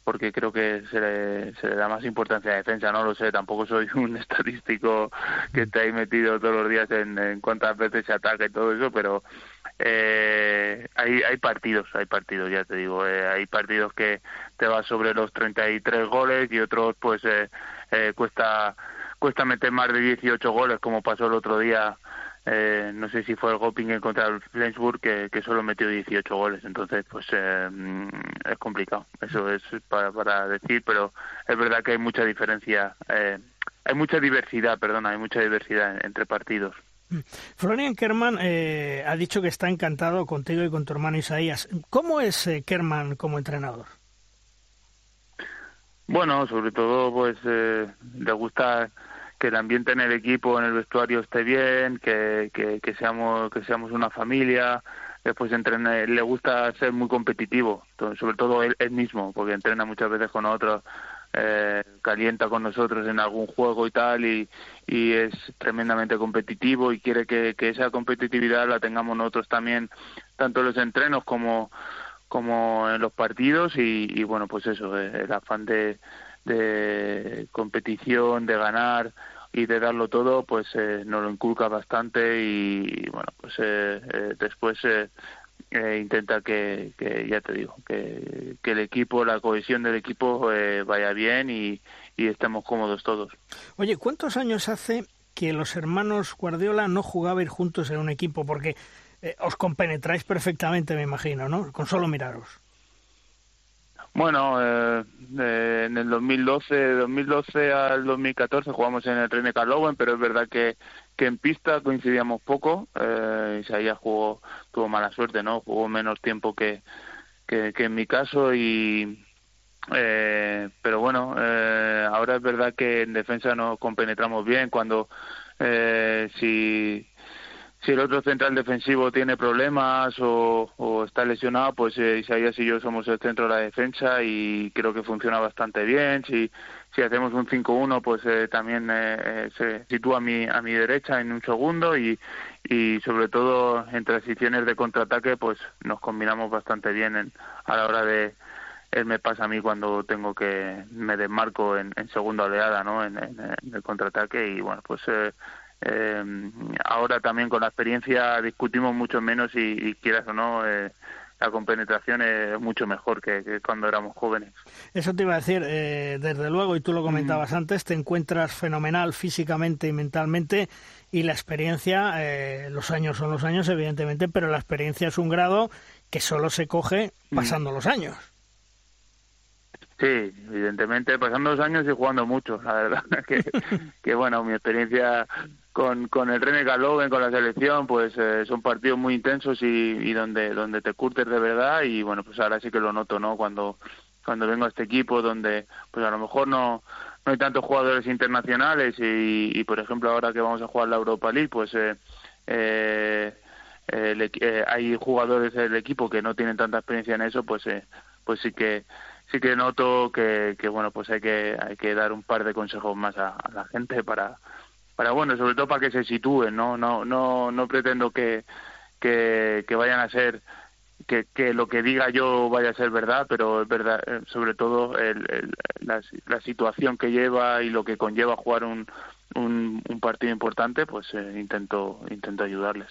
porque creo que se le, se le, da más importancia a la defensa, no lo sé, tampoco soy un estadístico que esté ahí metido todos los días en, en cuántas veces se ataca y todo eso, pero eh, hay, hay partidos, hay partidos, ya te digo, eh, hay partidos que te vas sobre los 33 goles y otros pues eh, eh, cuesta cuesta meter más de 18 goles como pasó el otro día eh, no sé si fue el Gopingen contra el Flensburg que, que, solo metió 18 goles, entonces pues eh, es complicado, eso es para, para, decir, pero es verdad que hay mucha diferencia, eh, hay mucha diversidad, perdona, hay mucha diversidad entre partidos. Florian Kerman eh, ha dicho que está encantado contigo y con tu hermano Isaías. ¿Cómo es eh, Kerman como entrenador? Bueno, sobre todo pues eh, le gusta que el ambiente en el equipo, en el vestuario esté bien, que, que, seamos que seamos una familia. Después entrena, le gusta ser muy competitivo, sobre todo él, mismo, porque entrena muchas veces con otros eh, calienta con nosotros en algún juego y tal y, y es tremendamente competitivo y quiere que, esa competitividad la tengamos nosotros también tanto en los entrenos como como en los partidos y, y bueno pues eso eh, el afán de, de competición de ganar y de darlo todo pues eh, nos lo inculca bastante y, bueno pues eh, eh, después eh, eh, intenta que, que, ya te digo, que, que, el equipo, la cohesión del equipo eh, vaya bien y, y, estemos cómodos todos. Oye, ¿cuántos años hace que los hermanos Guardiola no jugabais juntos en un equipo? Porque os compenetráis perfectamente, me imagino, ¿no? Con solo miraros. Bueno, eh, eh, en el 2012, 2012 al 2014 jugamos en el René Carlowen, pero es verdad que, que en pista coincidíamos poco. Eh, Isaías jugó, tuvo mala suerte, ¿no? Jugó menos tiempo que, que, que en mi caso y, eh, pero bueno, eh, ahora es verdad que en defensa nos compenetramos bien cuando eh, si si el otro central defensivo tiene problemas o, o está lesionado, pues eh, Isaías y yo somos el centro de la defensa y creo que funciona bastante bien. Si, si hacemos un 5-1, pues eh, también eh, se sitúa a mi, a mi derecha en un segundo y, y sobre todo en transiciones de contraataque, pues nos combinamos bastante bien en, a la hora de, él me pasa a mí cuando tengo que me desmarco en, segunda oleada no en, en, en, el contraataque y bueno pues eh, eh, ahora también con la experiencia discutimos mucho menos y, y quieras o no eh, la compenetración es mucho mejor que, que, cuando éramos jóvenes. Eso te iba a decir, eh, desde luego, y tú lo comentabas mm. antes, te encuentras fenomenal físicamente y mentalmente y la experiencia, eh, los años son los años, evidentemente, pero la experiencia es un grado que solo se coge pasando mm. los años. Sí, evidentemente, pasando los años y jugando mucho, la verdad. que, que bueno, mi experiencia con, con el René Galoven, con la selección, pues eh, son partidos muy intensos y, donde, donde te curtes de verdad y bueno, pues ahora sí que lo noto, ¿no? Cuando, cuando vengo a este equipo donde pues a lo mejor no, no hay tantos jugadores internacionales y, y por ejemplo ahora que vamos a jugar la Europa League, pues eh, eh, eh, hay jugadores del equipo que no tienen tanta experiencia en eso, pues eh, pues sí que sí que noto que, que bueno pues hay que hay que dar un par de consejos más a, la gente para para bueno sobre todo para que se sitúen no no no no pretendo que que, que vayan a ser que, que lo que diga yo vaya a ser verdad pero es verdad eh, sobre todo el, la, situación que lleva y lo que conlleva jugar un un, un, partido importante, pues eh, intento intento ayudarles.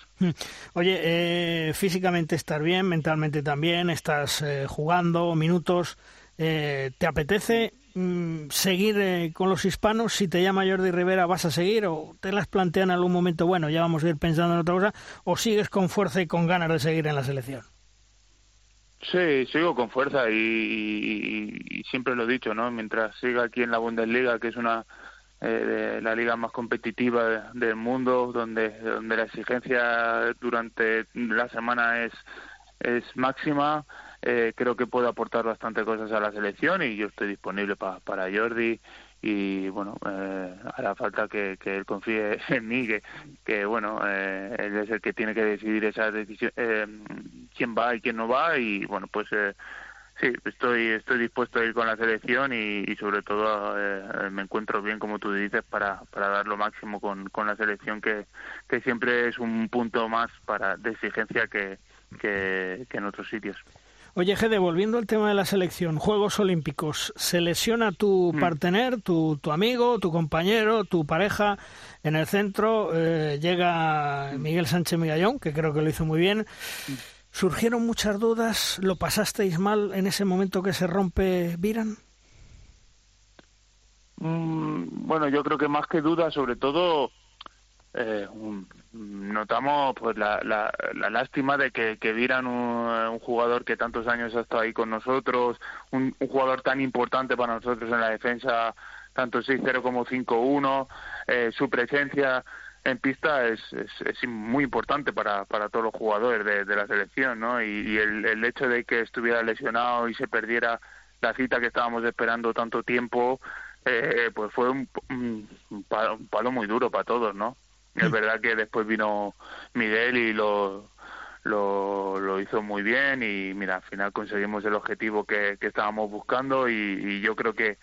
Oye, eh, físicamente estar bien, mentalmente también, estás eh, jugando minutos, eh, ¿Te apetece mm, seguir eh, con los hispanos? Si te llama Jordi Rivera, ¿vas a seguir? ¿O te las plantean en algún momento, bueno, ya vamos a ir pensando en otra cosa? ¿O sigues con fuerza y con ganas de seguir en la selección? Sí, sigo con fuerza y, y, siempre lo he dicho, ¿no? Mientras siga aquí en la Bundesliga, que es una eh, la liga más competitiva del mundo, donde donde la exigencia durante la semana es es máxima, eh, creo que puedo aportar bastante cosas a la selección y yo estoy disponible pa, para Jordi y bueno eh, hará falta que, él confíe en mí que, bueno eh, él es el que tiene que decidir esa decisión eh, quién va y quién no va y bueno pues eh, sí, estoy estoy dispuesto a ir con la selección y, sobre todo eh, me encuentro bien, como tú dices, para, para dar lo máximo con, con la selección, que, que siempre es un punto más para de exigencia que, que, en otros sitios. Oye, Gede, volviendo al tema de la selección, Juegos Olímpicos, ¿se lesiona tu mm. partener, tu, tu amigo, tu compañero, tu pareja en el centro? Eh, llega Miguel Sánchez Migallón, que creo que lo hizo muy bien. Mm. ¿Surgieron muchas dudas? ¿Lo pasasteis mal en ese momento que se rompe Viran? Mm, bueno, yo creo que más que dudas, sobre todo eh, notamos pues la, la, lástima de que, que Viran, un, jugador que tantos años ha estado ahí con nosotros, un, jugador tan importante para nosotros en la defensa, tanto 6-0 como 5-1, eh, su presencia en pista es, es, muy importante para, para todos los jugadores de, la selección, ¿no? Y, el, el, hecho de que estuviera lesionado y se perdiera la cita que estábamos esperando tanto tiempo, eh, pues fue un, un, palo, muy duro para todos, ¿no? Es verdad que después vino Miguel y lo, lo, lo hizo muy bien y mira, al final conseguimos el objetivo que, que estábamos buscando y, y yo creo que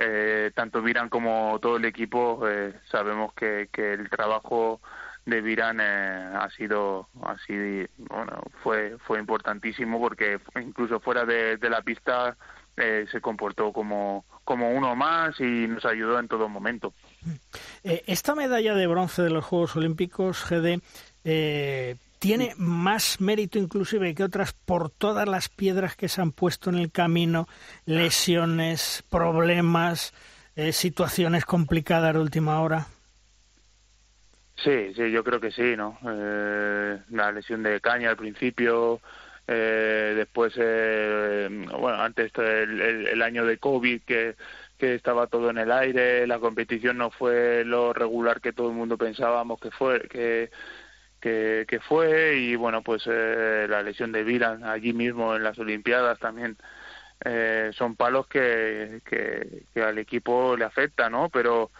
eh, tanto Viran como todo el equipo eh, sabemos que, que, el trabajo de Viran eh, ha sido así bueno fue fue importantísimo porque incluso fuera de, la pista eh, se comportó como como uno más y nos ayudó en todo momento esta medalla de bronce de los Juegos Olímpicos GD tiene más mérito inclusive que otras por todas las piedras que se han puesto en el camino, lesiones, problemas, eh, situaciones complicadas de última hora. Sí, sí, yo creo que sí, ¿no? Eh, la lesión de Caña al principio, eh, después, bueno, antes el, el, año de COVID que, que estaba todo en el aire, la competición no fue lo regular que todo el mundo pensábamos que fue, que que, fue y bueno pues eh, la lesión de Viran allí mismo en las Olimpiadas también eh, son palos que, que, que, al equipo le afecta no pero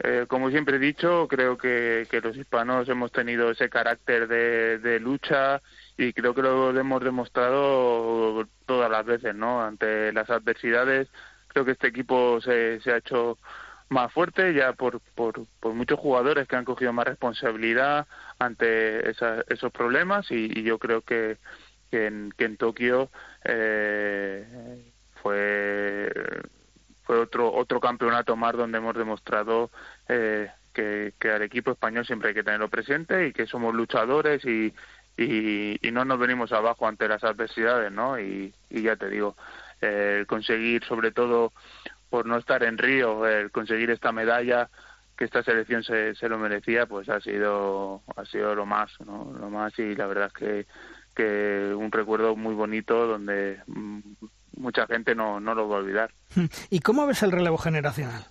eh, como siempre he dicho creo que, que los hispanos hemos tenido ese carácter de, de lucha y creo que lo hemos demostrado todas las veces no ante las adversidades creo que este equipo se, se ha hecho más fuerte ya por, por, por muchos jugadores que han cogido más responsabilidad ante esos problemas y, yo creo que, que, en, que en Tokio eh, fue fue otro otro campeonato más donde hemos demostrado eh, que, que al equipo español siempre hay que tenerlo presente y que somos luchadores y, y, y no nos venimos abajo ante las adversidades, ¿no? Y, ya te digo, eh, conseguir sobre todo por no estar en Río, el conseguir esta medalla que esta selección se, se lo merecía, pues ha sido ha sido lo más, ¿no? Lo más y la verdad es que, que un recuerdo muy bonito donde mm, mucha gente no, no lo va a olvidar. ¿Y cómo ves el relevo generacional?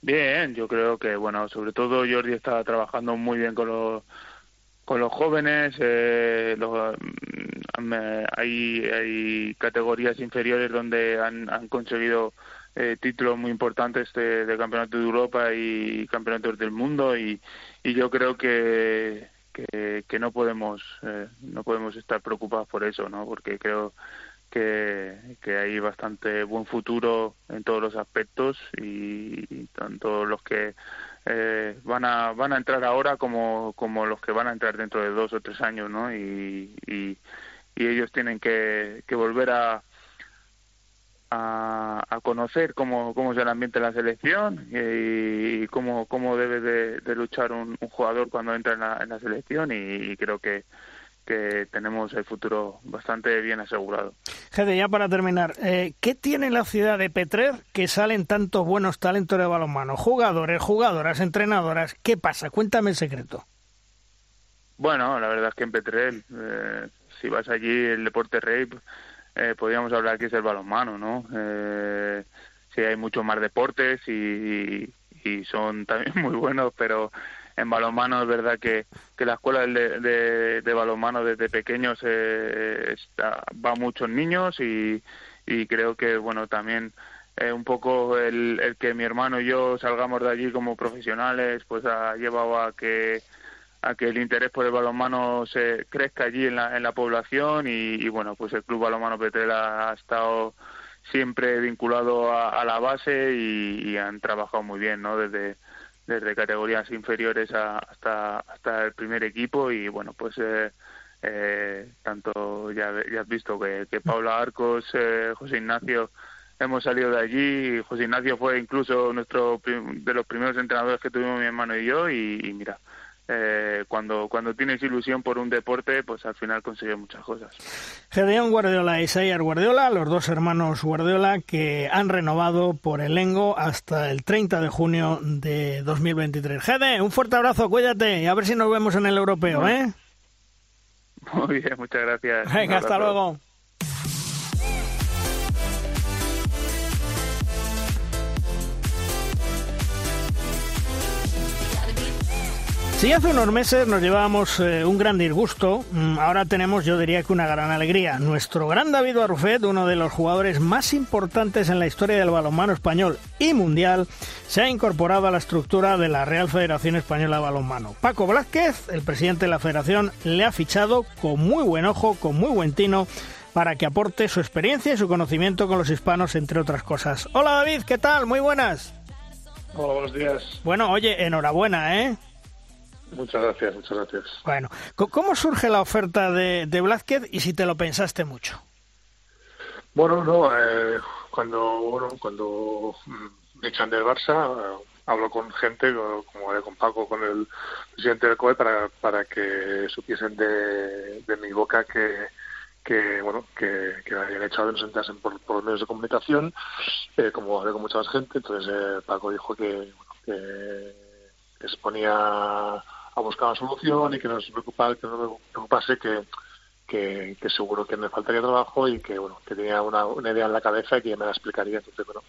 Bien, yo creo que, bueno, sobre todo Jordi está trabajando muy bien con los, con los jóvenes. Eh, los, mm, hay, hay categorías inferiores donde han, han conseguido eh, títulos muy importantes de, de, campeonato de Europa y campeonatos del mundo y, y yo creo que, que, que no podemos eh, no podemos estar preocupados por eso no porque creo que, que hay bastante buen futuro en todos los aspectos y, tanto los que eh, van a van a entrar ahora como como los que van a entrar dentro de dos o tres años no y, y, y ellos tienen que, que volver a a, conocer cómo, cómo es el ambiente de la selección y, cómo, cómo debe de, luchar un, jugador cuando entra en la, en la selección y, creo que, que tenemos el futuro bastante bien asegurado. Gede, ya para terminar, eh, ¿qué tiene la ciudad de Petrer que salen tantos buenos talentos de balonmano? Jugadores, jugadoras, entrenadoras, ¿qué pasa? Cuéntame el secreto. Bueno, la verdad es que en Petrer, eh, si vas allí, el deporte rey eh, podríamos hablar que es el balonmano, ¿no? Eh, sí, hay muchos más deportes y, y, son también muy buenos, pero en balonmano es verdad que, que la escuela de, de, balonmano desde pequeños eh, está, va muchos niños y, y creo que, bueno, también eh, un poco el, el que mi hermano y yo salgamos de allí como profesionales, pues ha llevado a que a que el interés por el balonmano se crezca allí en la, en la población y, bueno, pues el Club Balonmano Petrela ha estado siempre vinculado a, la base y, han trabajado muy bien, ¿no? Desde, desde categorías inferiores hasta, hasta el primer equipo y bueno, pues eh, eh, tanto ya, ya has visto que, que Paula Arcos, eh, José Ignacio hemos salido de allí. José Ignacio fue incluso nuestro de los primeros entrenadores que tuvimos mi hermano y yo y mira, eh, cuando, cuando tienes ilusión por un deporte, pues al final consigues muchas cosas. Gedeón Guardiola y Isaías Guardiola, los dos hermanos Guardiola que han renovado por el Lengo hasta el 30 de junio de 2023. Gede, un fuerte abrazo, cuídate y a ver si nos vemos en el europeo, ¿eh? Muy bien, muchas gracias. Venga, hasta luego. Si hace unos meses nos llevábamos eh, un gran disgusto, mm, ahora tenemos, yo diría que una gran alegría. Nuestro gran David Barrufet, uno de los jugadores más importantes en la historia del balonmano español y mundial, se ha incorporado a la estructura de la Real Federación Española de Balonmano. Paco Blázquez, el presidente de la federación, le ha fichado con muy buen ojo, con muy buen tino, para que aporte su experiencia y su conocimiento con los hispanos, entre otras cosas. Hola David, ¿qué tal? Muy buenas. Hola, buenos días. Bueno, oye, enhorabuena, ¿eh? Muchas gracias, muchas gracias. Bueno, ¿cómo surge la oferta de, de Blázquez y si te lo pensaste mucho? Bueno, no, eh, cuando bueno, cuando me echan del Barça, eh, hablo con gente, como hablé con Paco, con el presidente del COE, para, para que supiesen de, de mi boca que, que bueno que, que habían echado de nos por, por medios de comunicación, eh, como hablé con mucha más gente, entonces Paco dijo que, bueno, que, que se ponía a buscar una solución y que no se preocupase, que no preocupase que, que, seguro que me faltaría trabajo y que bueno que tenía una, idea en la cabeza y que me la explicaría entonces bueno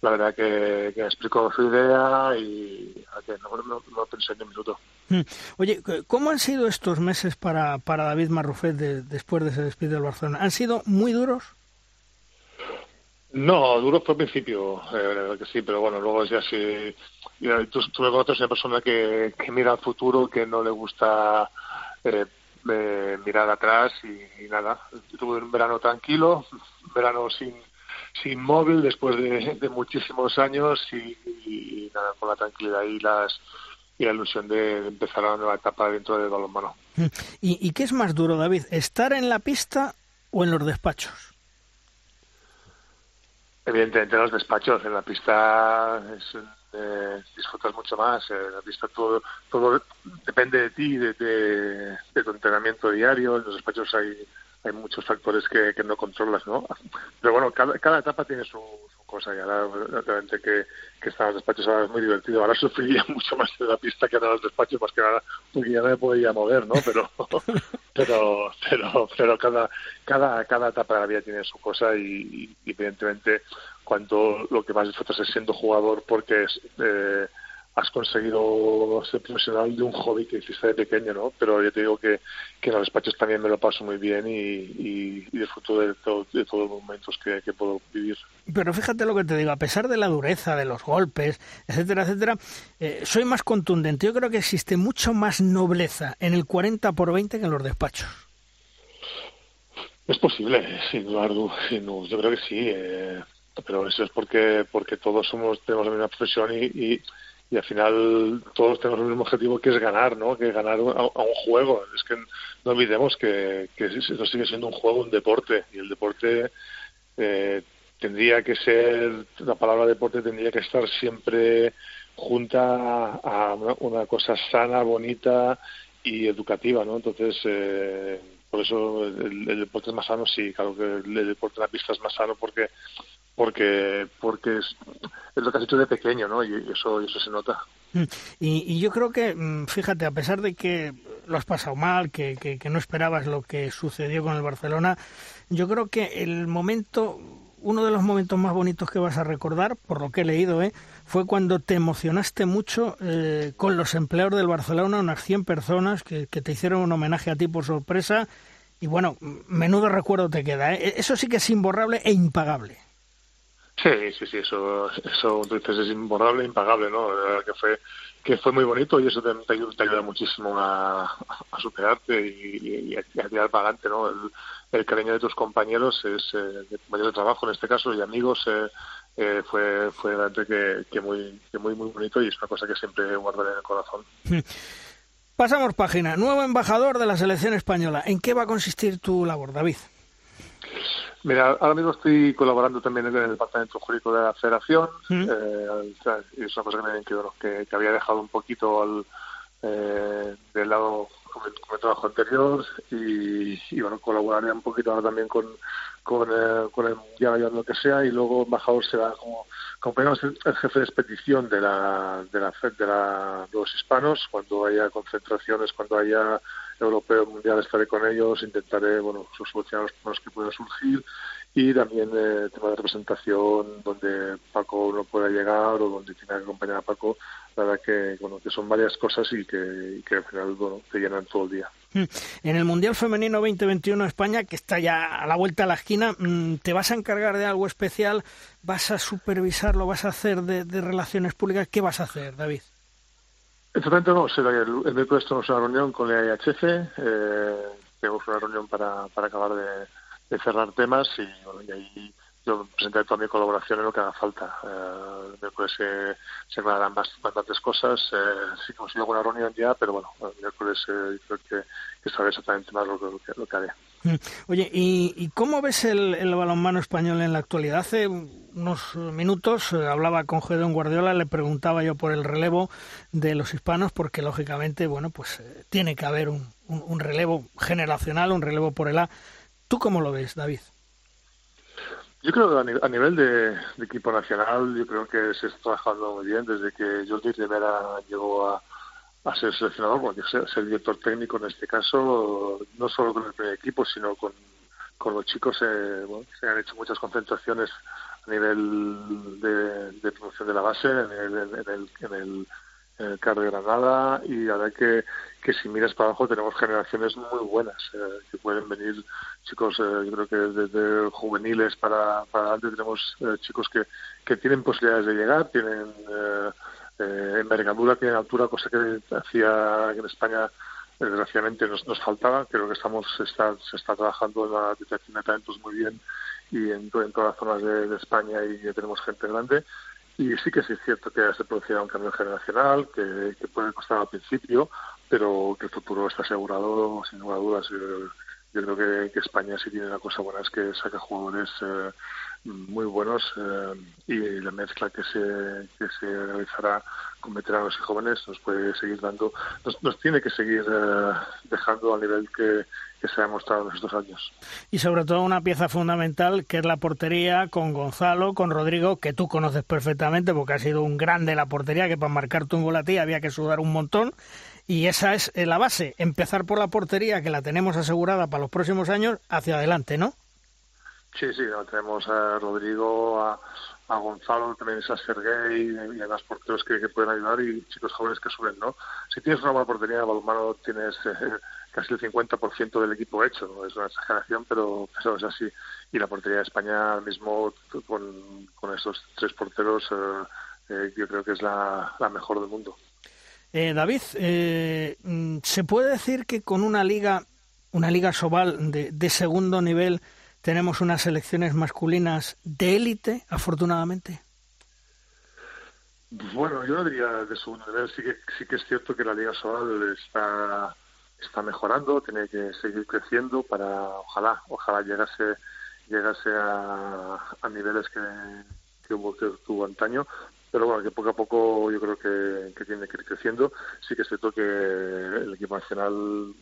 la verdad que, que explicó su idea y que no, no, pensé ni un minuto mm. Oye, ¿cómo han sido estos meses para, para David Marrufet después de ese despido del Barcelona? ¿Han sido muy duros? No, duros por principio, eh, que sí, pero bueno, luego ya sí. Tú, tú me conoces una persona que, que mira al futuro, que no le gusta eh, mirar atrás y, nada. Tuve un verano tranquilo, un verano sin, móvil después de, muchísimos años y, nada, con la tranquilidad y las y la ilusión de empezar una nueva etapa dentro del balonmano. ¿Y, ¿Y qué es más duro, David? ¿Estar en la pista o en los despachos? Evidentemente en los despachos, en la pista es, eh, disfrutas mucho más, en la pista todo, todo depende de ti, de, de, tu entrenamiento diario, en los despachos hay, hay muchos factores que, que no controlas, ¿no? Pero bueno, cada, cada etapa tiene su, cosa y ahora realmente que, que están los despachos ahora es muy divertido. Ahora sufriría mucho más en la pista que en los despachos, más que nada porque ya no me podía mover, ¿no? Pero pero pero pero cada cada cada etapa de la vida tiene su cosa y, evidentemente cuando lo que más disfrutas es siendo jugador porque es eh, has conseguido ser profesional de un hobby que hiciste de pequeño, ¿no? Pero yo te digo que, que en los despachos también me lo paso muy bien y, y, disfruto de, de todos los momentos que, que, puedo vivir. Pero fíjate lo que te digo, a pesar de la dureza, de los golpes, etcétera, etcétera, eh, soy más contundente. Yo creo que existe mucho más nobleza en el 40 por 20 que en los despachos. Es posible, sin duda, yo creo que sí, eh, pero eso es porque porque todos somos tenemos la misma profesión y y al final todos tenemos el mismo objetivo que es ganar, ¿no? Que ganar a, un juego. Es que no olvidemos que, que eso sigue siendo un juego, un deporte y el deporte eh, tendría que ser, la palabra deporte tendría que estar siempre junta a una, cosa sana, bonita y educativa, ¿no? Entonces, eh, por eso el, deporte es más sano, sí, claro que el, deporte en la pista es más sano porque porque porque es, es, lo que has hecho de pequeño, ¿no? Y eso, eso se nota. Mm. Y, y, yo creo que, mm, fíjate, a pesar de que lo has pasado mal, que, que, no esperabas lo que sucedió con el Barcelona, yo creo que el momento, uno de los momentos más bonitos que vas a recordar, por lo que he leído, ¿eh? fue cuando te emocionaste mucho eh, con los empleados del Barcelona, unas 100 personas que, que te hicieron un homenaje a ti por sorpresa. Y bueno, menudo recuerdo te queda. ¿eh? Eso sí que es imborrable e impagable. Sí, sí, sí, eso, eso entonces es imborrable, impagable, ¿no? que fue, que fue muy bonito y eso te, te ayuda, te ayuda muchísimo a, superarte y, a, y a tirar para adelante, ¿no? El, el cariño de tus compañeros, es, eh, de compañeros de trabajo en este caso, y amigos, eh, eh, fue, fue realmente que, que muy, que muy, muy bonito y es una cosa que siempre guardaré en el corazón. Pasamos página. Nuevo embajador de la selección española. ¿En qué va a consistir tu labor, David? Mira, ahora mismo estoy colaborando también en el departamento jurídico de la Federación. Eh, y es una cosa que, bueno, que, que había dejado un poquito al, eh, del lado con el, con el trabajo anterior y, y, bueno, colaboraré un poquito ahora también con, con, eh, con el Mundial y lo que sea y luego embajador será como, el, jefe de expedición de la, de la de la de los hispanos cuando haya concentraciones, cuando haya europeo mundial estaré con ellos, intentaré bueno solucionar los problemas que puedan surgir y también eh, tema de representación donde Paco no pueda llegar o donde tenga que acompañar a Paco la verdad que bueno que son varias cosas y que, que al final bueno te llenan todo el día en el Mundial Femenino 2021 España, que está ya a la vuelta a la esquina, mm, ¿te vas a encargar de algo especial? ¿Vas a supervisarlo? ¿Vas a hacer de, de relaciones públicas? ¿Qué vas a hacer, David? Exactamente no, será el, el miércoles tenemos una reunión con la IHF, eh, tenemos una reunión para, para acabar de, cerrar temas y, bueno, y ahí yo presentaré toda mi colaboración en lo que haga falta. Eh, el miércoles se, se aclararán bastantes cosas. Eh, sí que hemos ido a alguna reunión ya, pero bueno, el miércoles eh, creo que, que sabré exactamente más lo, que, lo que haré. Oye, ¿y, cómo ves el, balonmano español en la actualidad? Hace unos minutos eh, hablaba con Gedeón Guardiola, le preguntaba yo por el relevo de los hispanos, porque lógicamente, bueno, pues eh, tiene que haber un relevo generacional, un relevo por el A. ¿Tú cómo lo ves, David? Yo creo que a nivel de, de, equipo nacional, yo creo que se está trabajando muy bien desde que Jordi Rivera llegó a, a ser seleccionador, porque ser, ser director técnico en este caso, no solo con el primer equipo, sino con, los chicos. Eh, bueno, se han hecho muchas concentraciones a nivel de, de promoción de la base, en el, en el, en el, en de Granada, y la que que si miras para abajo tenemos generaciones muy buenas eh, que pueden venir chicos eh, yo creo que desde juveniles para, para adelante tenemos eh, chicos que, que tienen posibilidades de llegar tienen eh, envergadura tienen altura cosa que hacía en España desgraciadamente nos, nos faltaba creo que estamos se está, se está trabajando en la detección de talentos muy bien y en, en todas las zonas de, España y tenemos gente grande y sí que sí es cierto que se producirá un cambio generacional, que, que puede costar al principio, pero que el futuro está asegurado sin lugar a dudas. Yo, yo creo que, que, España sí tiene una cosa buena, es que saca jugadores eh, muy buenos eh, y la mezcla que se, que se realizará con veteranos y jóvenes nos puede seguir dando, nos, nos tiene que seguir eh, dejando al nivel que, que se ha demostrado en estos años. Y sobre todo una pieza fundamental que es la portería con Gonzalo, con Rodrigo, que tú conoces perfectamente porque ha sido un grande la portería, que para marcarte un gol a ti había que sudar un montón. Y esa es la base, empezar por la portería, que la tenemos asegurada para los próximos años, hacia adelante, ¿no? Sí, sí, tenemos a Rodrigo, a, Gonzalo, también es a Sergei y a los porteros que, pueden ayudar y chicos jóvenes que suben, ¿no? Si tienes una buena portería de balonmano tienes eh, casi el 50% del equipo hecho. Es una exageración, pero eso es así. Y la portería de España mismo con, con estos tres porteros eh, eh, yo creo que es la, mejor del mundo. Eh, David, eh, ¿se puede decir que con una liga, una liga Sobal de, de, segundo nivel, tenemos unas selecciones masculinas de élite, afortunadamente? Bueno, yo no diría de segundo nivel. Sí que, sí que es cierto que la liga Sobal está, está mejorando, tiene que seguir creciendo para, ojalá, ojalá llegase, llegase a, a niveles que, que que tuvo antaño, pero bueno, que poco a poco yo creo que, que, tiene que ir creciendo. Sí que es cierto que el equipo nacional,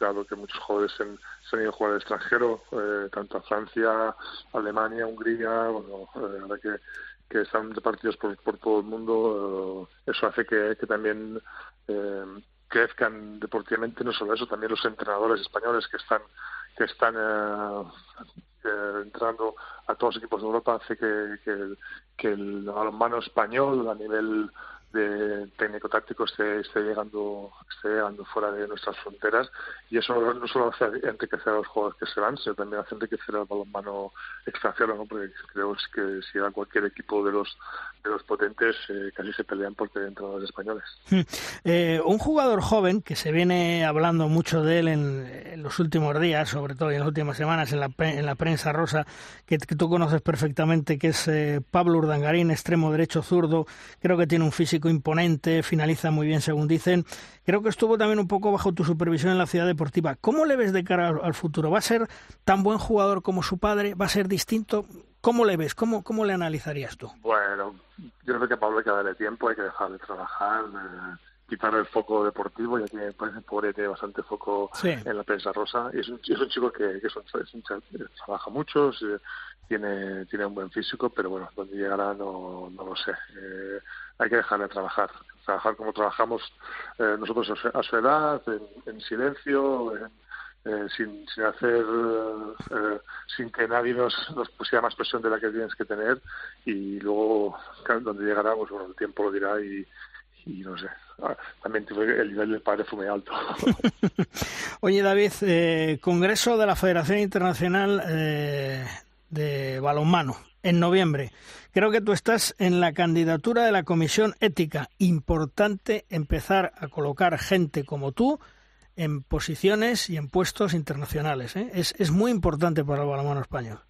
dado que muchos jugadores han, se han ido a jugar al extranjero, eh, tanto a Francia, Alemania, Hungría, bueno, eh, la verdad que, que están repartidos por, por todo el mundo, eh, eso hace que, que también eh, crezcan deportivamente, no solo eso, también los entrenadores españoles que están que están eh, entrando a todos los equipos de Europa hace que, que, que el balonmano español a nivel de técnico-táctico esté, esté, llegando, esté llegando fuera de nuestras fronteras y eso no solo hace enriquecer a los jugadores que se van, sino también hace enriquecer al balonmano extranjero, ¿no? porque creo que si era cualquier equipo de los de los potentes eh, casi se pelean porque entran los españoles. Eh, un jugador joven que se viene hablando mucho de él en, los últimos días, sobre todo en las últimas semanas en la, en la prensa rosa, que, tú conoces perfectamente, que es eh, Pablo Urdangarín, extremo derecho zurdo, creo que tiene un físico imponente, finaliza muy bien según dicen. Creo que estuvo también un poco bajo tu supervisión en la ciudad deportiva. ¿Cómo le ves de cara al, futuro? ¿Va a ser tan buen jugador como su padre? ¿Va a ser distinto? ¿Cómo le ves? ¿Cómo, cómo le analizarías tú? Bueno, yo creo que a Pablo hay que darle tiempo, hay que dejar de trabajar, quitar el foco deportivo, ya que parece pobre tiene bastante foco en la prensa rosa. Y es un, es un chico que, que trabaja mucho, tiene, tiene un buen físico, pero bueno, donde llegará no, no lo sé. Eh, hay que dejar de trabajar, trabajar como trabajamos eh, nosotros a su, edad, en, silencio, eh, sin, sin hacer, sin que nadie nos, nos pusiera más presión de la que tienes que tener y luego donde llegará, pues bueno, el tiempo lo dirá y, y no sé, ah, también el nivel del padre fue muy alto. Oye David, eh, Congreso de la Federación Internacional eh, de Balonmano en noviembre. Creo que tú estás en la candidatura de la Comisión Ética. Importante empezar a colocar gente como tú en posiciones y en puestos internacionales. ¿eh? Es, es muy importante para el balonmano español.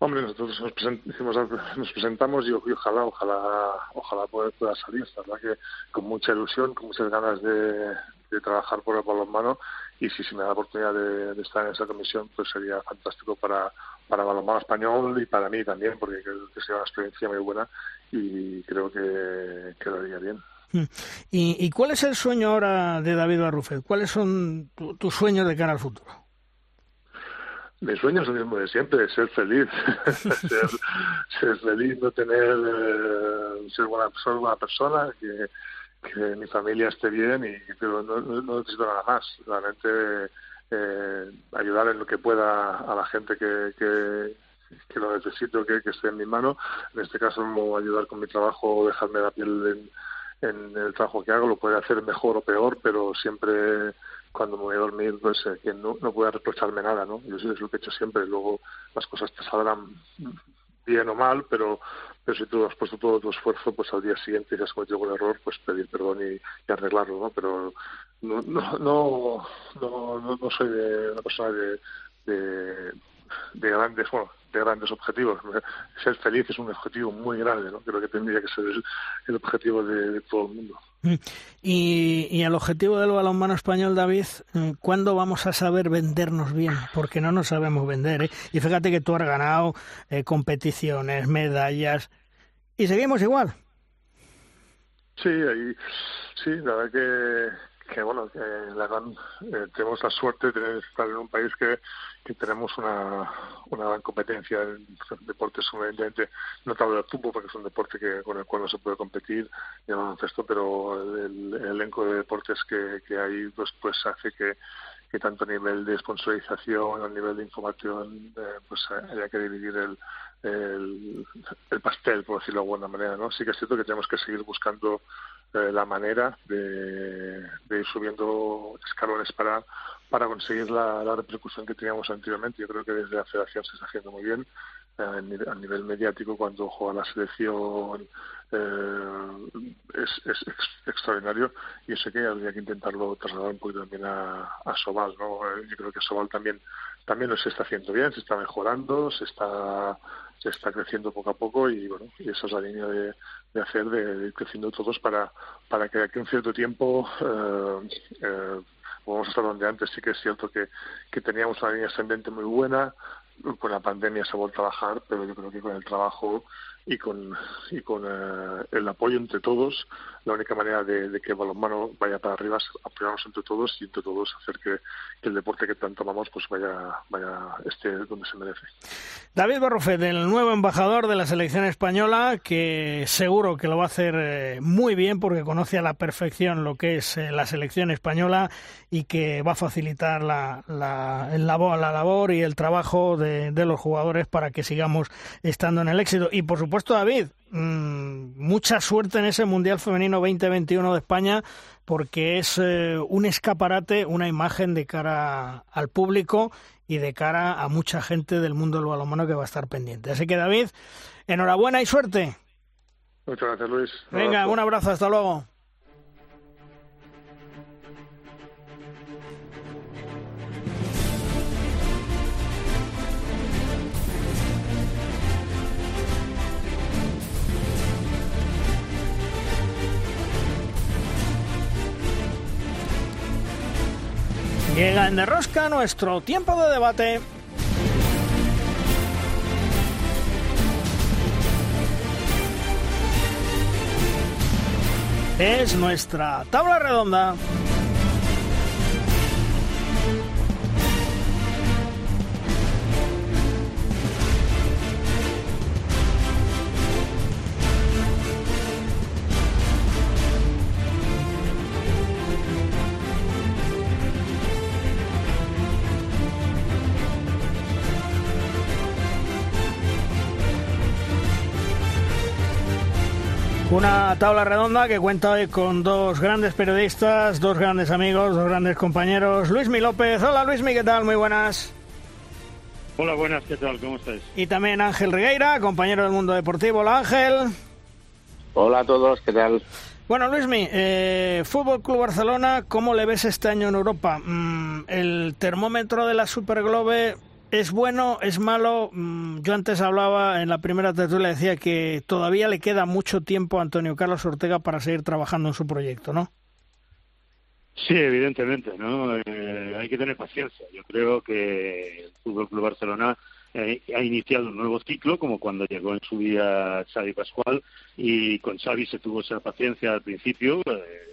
Hombre, nosotros nos, presentamos y, ojalá, ojalá, ojalá pueda, salir. La verdad que con mucha ilusión, con muchas ganas de, trabajar por el balonmano y si se me da la oportunidad de, estar en esa comisión, pues sería fantástico para, para balonmano español y para mí también, porque creo que sería una experiencia muy buena y creo que quedaría bien. Hmm. ¿Y, cuál es el sueño ahora de David Barrufet? ¿Cuáles son tus sueños de cara al futuro? Mi sueño es lo mismo de siempre, ser feliz, ser, feliz, no tener, eh, ser, buena, ser persona, que, mi familia esté bien y pero no, no necesito nada más, realmente eh, ayudar en lo que pueda a la gente que, que, que lo necesito, que, que esté en mi mano, en este caso ayudar con mi trabajo, dejarme la piel en el trabajo que hago, lo puede hacer mejor o peor, pero siempre cuando me voy a dormir, pues eh, que no, no pueda reprocharme nada, ¿no? Yo eso es lo que he hecho siempre. Luego las cosas te saldrán bien o mal, pero, pero si tú has puesto todo tu esfuerzo, pues al día siguiente si has cometido un error, pues pedir perdón y, arreglarlo, ¿no? Pero no, no, no, no, no soy de una persona de, de grandes, bueno, de grandes objetivos. Ser feliz es un objetivo muy grande, ¿no? Creo que tendría que ser el, objetivo de, todo el mundo. Mm. Y, y el objetivo del balonmano español, David, mm, ¿cuándo vamos a saber vendernos bien? Porque no nos sabemos vender, ¿eh? Y fíjate que tú has ganado eh, competiciones, medallas, y seguimos igual. Sí, ahí, sí, la verdad que que bueno, que la gran, eh, tenemos la suerte de estar en un país que, que tenemos una, una gran competencia en deportes evidentemente no te hablo del fútbol porque es un deporte que, con el cual no se puede competir y el baloncesto, pero el, elenco de deportes que, que hay pues, pues hace que, que tanto a nivel de sponsorización, a nivel de información, eh, pues haya que dividir el, el, el, pastel, por decirlo de alguna manera, ¿no? Sí que es cierto que tenemos que seguir buscando eh, la manera de, ir subiendo escalones para, para conseguir la, repercusión que teníamos anteriormente. Yo creo que desde la federación se está haciendo muy bien. Eh, a nivel mediático, cuando juega la selección eh, es, extraordinario y sé que habría que intentarlo trasladar un poquito también a, a Sobal. ¿no? Yo creo que Sobal también, también lo se está haciendo bien, se está mejorando, se está se está creciendo poco a poco y bueno y esa es la línea de, de hacer de, ir creciendo todos para para que aquí un cierto tiempo eh, eh, vamos a estar donde antes sí que es cierto que, que teníamos una línea ascendente muy buena. Con la pandemia se ha a bajar pero yo creo que con el trabajo y con, y con eh, el apoyo entre todos, la única manera de, que el balonmano vaya para arriba es apoyarnos entre todos y entre todos hacer que, el deporte que tanto amamos pues vaya, vaya esté donde se merece. David Barrufet, el nuevo embajador de la selección española, que seguro que lo va a hacer eh, muy bien porque conoce a la perfección lo que es eh, la selección española y que va a facilitar la, la, la labor y el trabajo de, de los jugadores para que sigamos estando en el éxito. Y por supuesto, David, mmm, mucha suerte en ese Mundial Femenino 2021 de España, porque es eh, un escaparate, una imagen de cara al público y de cara a mucha gente del mundo del balonmano que va a estar pendiente. Así que, David, enhorabuena y suerte. Muchas gracias, Luis. Venga, un abrazo, hasta luego. Llega en Derrosca nuestro tiempo de debate. Es nuestra tabla redonda. Una tabla redonda que cuenta hoy con dos grandes periodistas, dos grandes amigos, dos grandes compañeros. Luismi López. Hola Luismi, ¿qué tal? Muy buenas. Hola, buenas, ¿qué tal? ¿Cómo estáis? Y también Ángel Regueira, compañero del mundo deportivo. Hola Ángel. Hola a todos, ¿qué tal? Bueno, Luismi, eh, Fútbol Club Barcelona, ¿cómo le ves este año en Europa? Mm, el termómetro de la Superglobe ¿Es bueno? ¿Es malo? Mm, yo antes hablaba en la primera tertulia, decía que todavía le queda mucho tiempo a Antonio Carlos Ortega para seguir trabajando en su proyecto, ¿no? Sí, evidentemente, ¿no? Eh, hay que tener paciencia. Yo creo que el Fútbol Club Barcelona eh, ha iniciado un nuevo ciclo, como cuando llegó en su día Xavi Pascual, y con Xavi se tuvo esa paciencia al principio. Eh,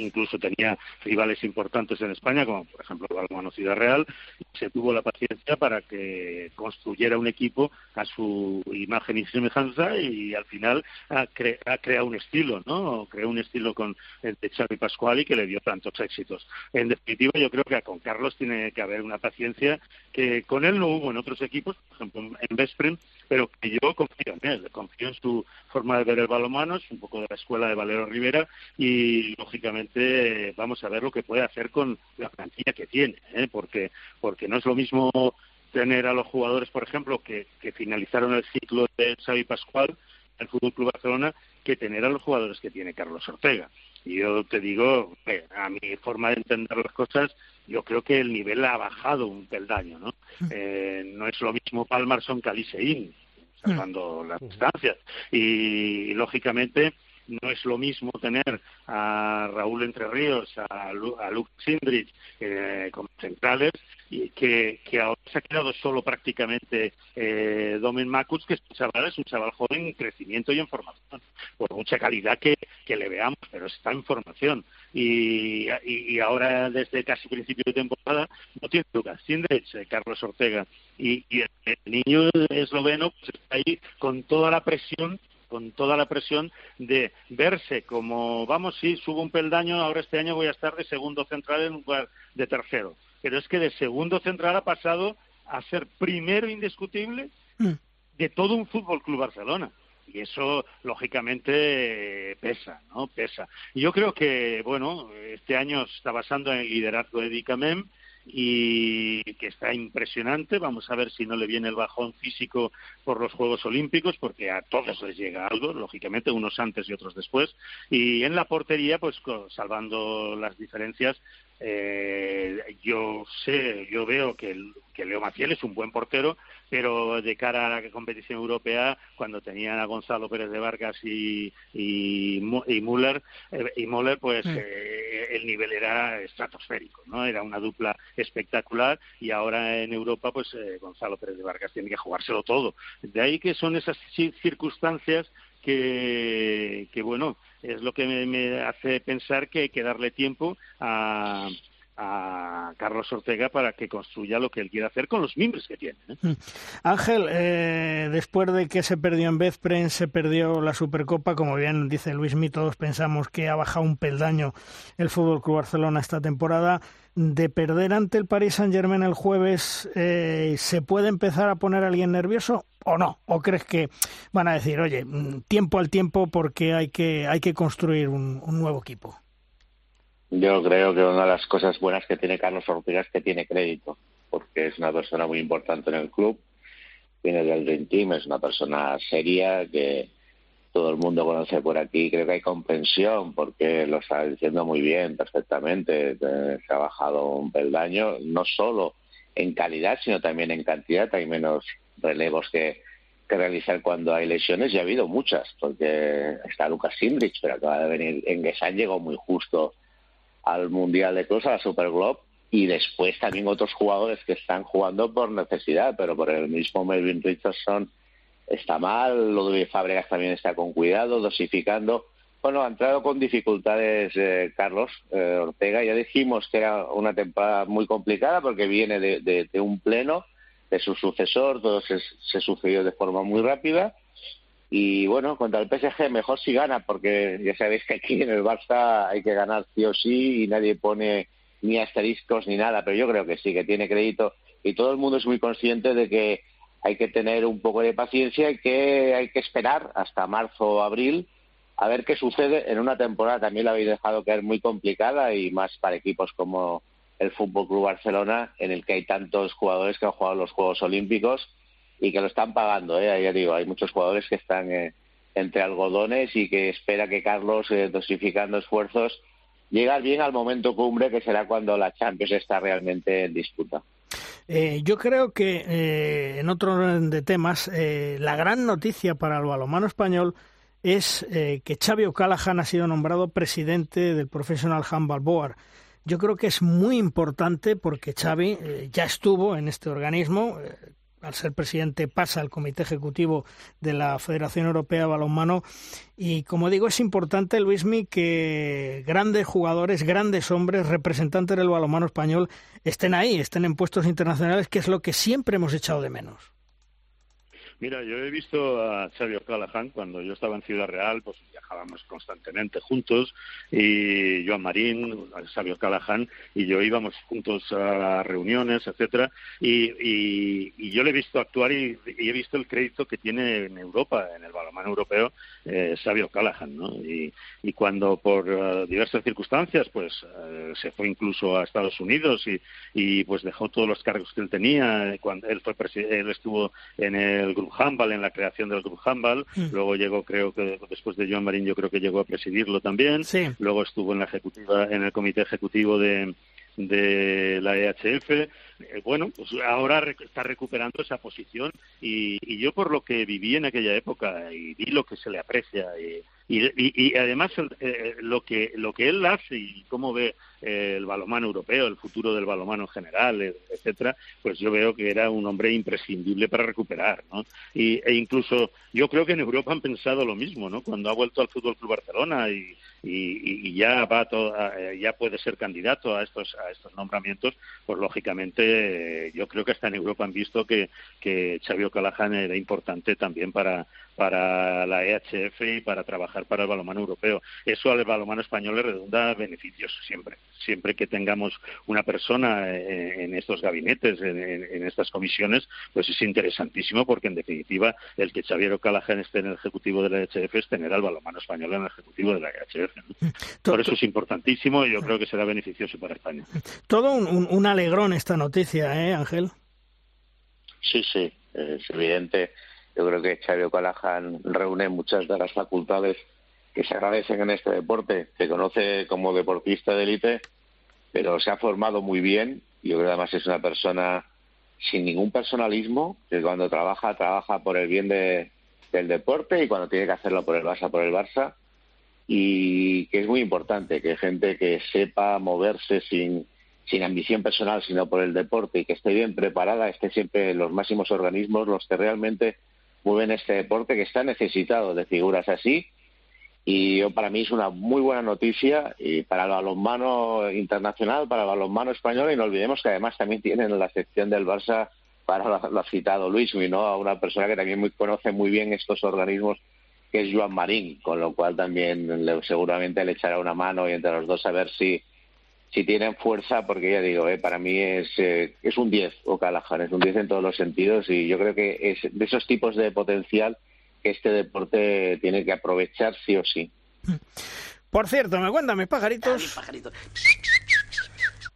incluso tenía rivales importantes en España, como por ejemplo el Balonmano Ciudad Real, y se tuvo la paciencia para que construyera un equipo a su imagen y semejanza y al final ha, cre ha creado un estilo, ¿no? Creó un estilo con el de Xavi Pascual y que le dio tantos éxitos. En definitiva, yo creo que con Carlos tiene que haber una paciencia que con él no hubo en otros equipos, por ejemplo en Vespren, pero que yo confío en él, confío en su forma de ver el balonmano, es un poco de la escuela de Valero Rivera y lógicamente vamos a ver lo que puede hacer con la plantilla que tiene, ¿eh? porque porque no es lo mismo tener a los jugadores, por ejemplo, que, que finalizaron el ciclo de Xavi Pascual, el Fútbol Club Barcelona, que tener a los jugadores que tiene Carlos Ortega. Y yo te digo, eh, a mi forma de entender las cosas, yo creo que el nivel ha bajado un peldaño, ¿no? Eh, no es lo mismo Palmarson que Aliseín, salvando las distancias. Y, lógicamente, no es lo mismo tener a Raúl Entre Ríos, a, Lu a Luke Sindrich eh, como centrales, y que, ahora se ha quedado solo prácticamente eh, Domen Makuts, que es un chaval, es un chaval joven en crecimiento y en formación, por mucha calidad que, que le veamos, pero está en formación. Y, y, y, ahora, desde casi principio de temporada, no tiene Lucas Sindrich, eh, Carlos Ortega, y, y el, el, niño esloveno pues, está ahí con toda la presión con toda la presión de verse como, vamos, sí, subo un peldaño, ahora este año voy a estar de segundo central en lugar de tercero. Pero es que de segundo central ha pasado a ser primero indiscutible mm. de todo un Fútbol Club Barcelona. Y eso, lógicamente, pesa, ¿no? Pesa. Y yo creo que, bueno, este año está basando en el liderazgo de Dicamem, y que está impresionante. Vamos a ver si no le viene el bajón físico por los Juegos Olímpicos, porque a todos les llega algo, lógicamente, unos antes y otros después. Y en la portería, pues salvando las diferencias, eh, yo sé, yo veo que, el, que Leo Maciel es un buen portero, pero de cara a la competición europea, cuando tenían a Gonzalo Pérez de Vargas y, y, y Müller, eh, y Müller, pues mm. eh, el nivel era estratosférico, ¿no? Era una dupla espectacular y ahora en Europa, pues eh, Gonzalo Pérez de Vargas tiene que jugárselo todo. De ahí que son esas circunstancias que, que bueno, es lo que me, me hace pensar que hay que darle tiempo a, a Carlos Ortega para que construya lo que él quiere hacer con los miembros que tiene. ¿eh? Mm. Ángel, eh, después de que se perdió en Bezpren, se perdió la Supercopa, como bien dice Luis Mí, todos pensamos que ha bajado un peldaño el Fútbol Club Barcelona esta temporada. De perder ante el Paris Saint Germain el jueves, eh, ¿se puede empezar a poner a alguien nervioso o no? ¿O crees que van a decir, oye, mm, tiempo al tiempo porque hay que, hay que construir un nuevo equipo? Yo creo que una de las cosas buenas que tiene Carlos Ortega es que tiene crédito, porque es una persona muy importante en el club, viene del Dream Team, es una persona seria que todo el mundo conoce por aquí. Creo que hay comprensión porque lo está diciendo muy bien, perfectamente. Se ha bajado un peldaño, no solo en calidad, sino también en cantidad. Hay menos relevos que, realizar cuando hay lesiones y ha habido muchas, porque está Lucas Sindrich, pero acaba de venir en Gesan, llegó muy justo al Mundial de Cruz, a la Super Globe, y después también otros jugadores que están jugando por necesidad, pero por el mismo Melvin Richardson está mal, Ludwig Fabregas también está con cuidado, dosificando. Bueno, ha entrado con dificultades eh, Carlos eh, Ortega. Ya dijimos que era una temporada muy complicada porque viene de, un pleno de su sucesor, todo se, se sucedió de forma muy rápida y bueno, contra el PSG mejor si gana, porque ya sabéis que aquí en el Barça hay que ganar sí o sí y nadie pone ni asteriscos ni nada, pero yo creo que sí, que tiene crédito y todo el mundo es muy consciente de que hay que tener un poco de paciencia y que hay que esperar hasta marzo o abril a ver qué sucede en una temporada. También la habéis dejado caer muy complicada y más para equipos como el Fútbol Club Barcelona, en el que hay tantos jugadores que han jugado los Juegos Olímpicos y que lo están pagando. ¿eh? Ya digo, hay muchos jugadores que están eh, entre algodones y que espera que Carlos, eh, dosificando esfuerzos, llegue bien al momento cumbre que será cuando la Champions está realmente en disputa. Eh, yo creo que en otro orden de temas, la gran noticia para el balonmano español es que Xavi O'Callaghan ha sido nombrado presidente del Professional Handball Board. Yo creo que es muy importante porque Xavi ya estuvo en este organismo, al ser presidente, pasa al Comité Ejecutivo de la Federación Europea de Balonmano. Y como digo, es importante, Luismi, que grandes jugadores, grandes hombres, representantes del balonmano español, estén ahí, estén en puestos internacionales, que es lo que siempre hemos echado de menos. Mira, yo he visto a Xavi O'Callaghan cuando yo estaba en Ciudad Real, pues viajábamos constantemente juntos y Joan Marín, Xavi O'Callaghan y yo íbamos juntos a reuniones, etcétera, y, yo le he visto actuar y, he visto el crédito que tiene en Europa, en el balonmano europeo, eh, Xavi O'Callaghan, ¿no? Y, cuando por eh, diversas circunstancias, pues eh, se fue incluso a Estados Unidos y, pues dejó todos los cargos que él tenía, cuando él fue él estuvo en el grupo Handball, en la creación del Club Handball. Mm. Luego llegó, creo que después de Joan Marín, yo creo que llegó a presidirlo también. Luego estuvo en la ejecutiva, en el comité ejecutivo de, de la EHF. Eh, bueno, pues ahora está recuperando esa posición y, y, yo por lo que viví en aquella época y vi lo que se le aprecia y, y, además eh, lo que lo que él hace y cómo ve eh, el balomano europeo, el futuro del balomano en general, eh, etcétera, pues yo veo que era un hombre imprescindible para recuperar, ¿no? Y, e incluso yo creo que en Europa han pensado lo mismo, ¿no? Cuando ha vuelto al Fútbol Club Barcelona y, ya va ya puede ser candidato a estos a estos nombramientos, pues lógicamente yo creo que hasta en Europa han visto que que Xavi era importante también para la EHF y para trabajar para el balonmano europeo. Eso al balonmano español le redunda beneficios siempre. Siempre que tengamos una persona eh, en estos gabinetes, en, estas comisiones, pues es interesantísimo porque en definitiva el que Xavier O'Callaghan esté en el ejecutivo de la EHF es tener al balonmano español en el ejecutivo de la EHF. Por eso es importantísimo y yo creo que será beneficioso para España. Todo un, un alegrón esta noticia, ¿eh, Ángel? Sí, sí, es evidente yo creo que Xavi O'Callaghan reúne muchas de las facultades que se agradecen en este deporte. Se conoce como deportista de élite, pero se ha formado muy bien. Yo creo que además es una persona sin ningún personalismo, que cuando trabaja, trabaja por el bien de, del deporte y cuando tiene que hacerlo por el Barça, por el Barça. Y que es muy importante que gente que sepa moverse sin, sin ambición personal, sino por el deporte y que esté bien preparada, esté siempre en los máximos organismos, los que realmente mueven este deporte que está necesitado de figuras así y yo, para mí es una muy buena noticia y para el balonmano internacional, para el balonmano español y no olvidemos que además también tienen la sección del Barça para lo, ha citado Luis, ¿no? a una persona que también muy, conoce muy bien estos organismos que es Joan Marín, con lo cual también le, seguramente le echará una mano y entre los dos a ver si si tienen fuerza, porque ya digo, eh, para mí es, eh, es un 10 O'Callaghan, es un 10 en todos los sentidos y yo creo que es de esos tipos de potencial que este deporte tiene que aprovechar sí o sí. Por cierto, me cuentan mis pajaritos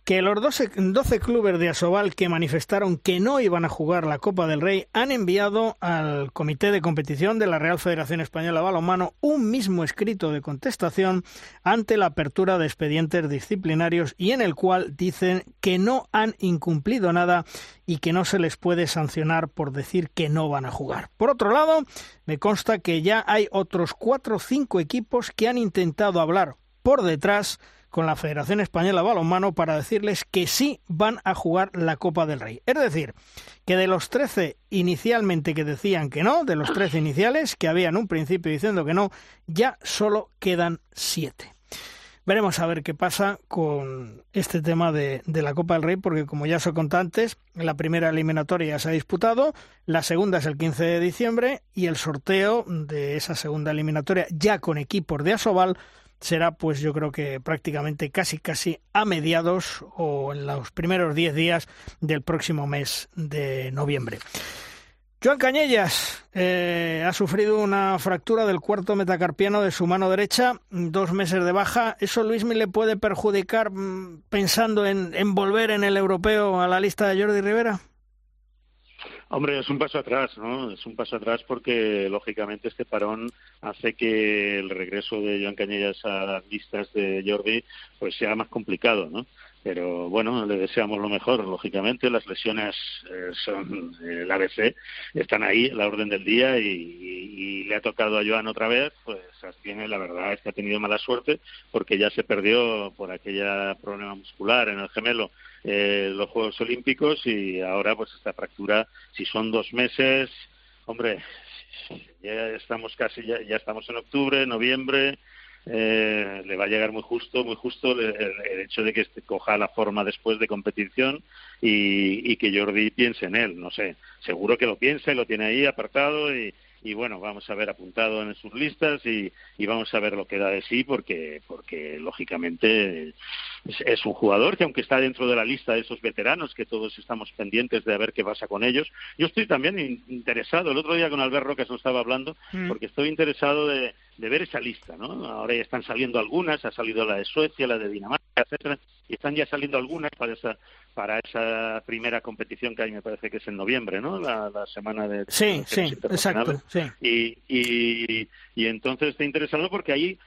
que los 12, 12, clubes de Asobal que manifestaron que no iban a jugar la Copa del Rey han enviado al Comité de Competición de la Real Federación Española Balonmano un mismo escrito de contestación ante la apertura de expedientes disciplinarios y en el cual dicen que no han incumplido nada y que no se les puede sancionar por decir que no van a jugar. Por otro lado, me consta que ya hay otros cuatro o cinco equipos que han intentado hablar por detrás con la Federación Española de Balonmano para decirles que sí van a jugar la Copa del Rey. Es decir, que de los 13 inicialmente que decían que no, de los 13 iniciales que habían un principio diciendo que no, ya solo quedan 7. Veremos a ver qué pasa con este tema de, de, la Copa del Rey, porque como ya os he contado antes, la primera eliminatoria ya se ha disputado, la segunda es el 15 de diciembre y el sorteo de esa segunda eliminatoria ya con equipos de Asobal será pues yo creo que prácticamente casi casi a mediados o en los primeros 10 días del próximo mes de noviembre. Joan Cañellas eh, ha sufrido una fractura del cuarto metacarpiano de su mano derecha, dos meses de baja. ¿Eso Luis le puede perjudicar mm, pensando en, en volver en el europeo a la lista de Jordi Rivera? Hombre, es un paso atrás, ¿no? Es un paso atrás porque, lógicamente, este parón hace que el regreso de Joan Cañellas a las listas de Jordi pues sea más complicado, ¿no? Pero bueno, le deseamos lo mejor, lógicamente. Las lesiones eh, son el ABC, están ahí, la orden del día, y, le ha tocado a Joan otra vez. Pues tiene, la verdad es que ha tenido mala suerte porque ya se perdió por aquella problema muscular en el gemelo eh, los Juegos Olímpicos y ahora pues esta fractura, si son dos meses, hombre, ya estamos casi, ya, ya estamos en octubre, noviembre, eh, le va a llegar muy justo, muy justo el, hecho de que este coja la forma después de competición y, y, que Jordi piense en él. No sé, seguro que lo piensa y lo tiene ahí apartado y, y bueno, vamos a ver apuntado en sus listas y, vamos a ver lo que da de sí porque, porque lógicamente es, un jugador que aunque está dentro de la lista de esos veteranos que todos estamos pendientes de ver qué pasa con ellos, yo estoy también interesado, el otro día con Albert Roca se estaba hablando, mm. porque estoy interesado de, de ver esa lista, ¿no? Ahora ya están saliendo algunas, ha salido la de Suecia, la de Dinamarca, etcétera, y están ya saliendo algunas para esa para esa primera competición que hay, me parece que es en noviembre, ¿no? La, semana de sí, sí, exacto, sí. Y, y, y entonces está interesado porque ahí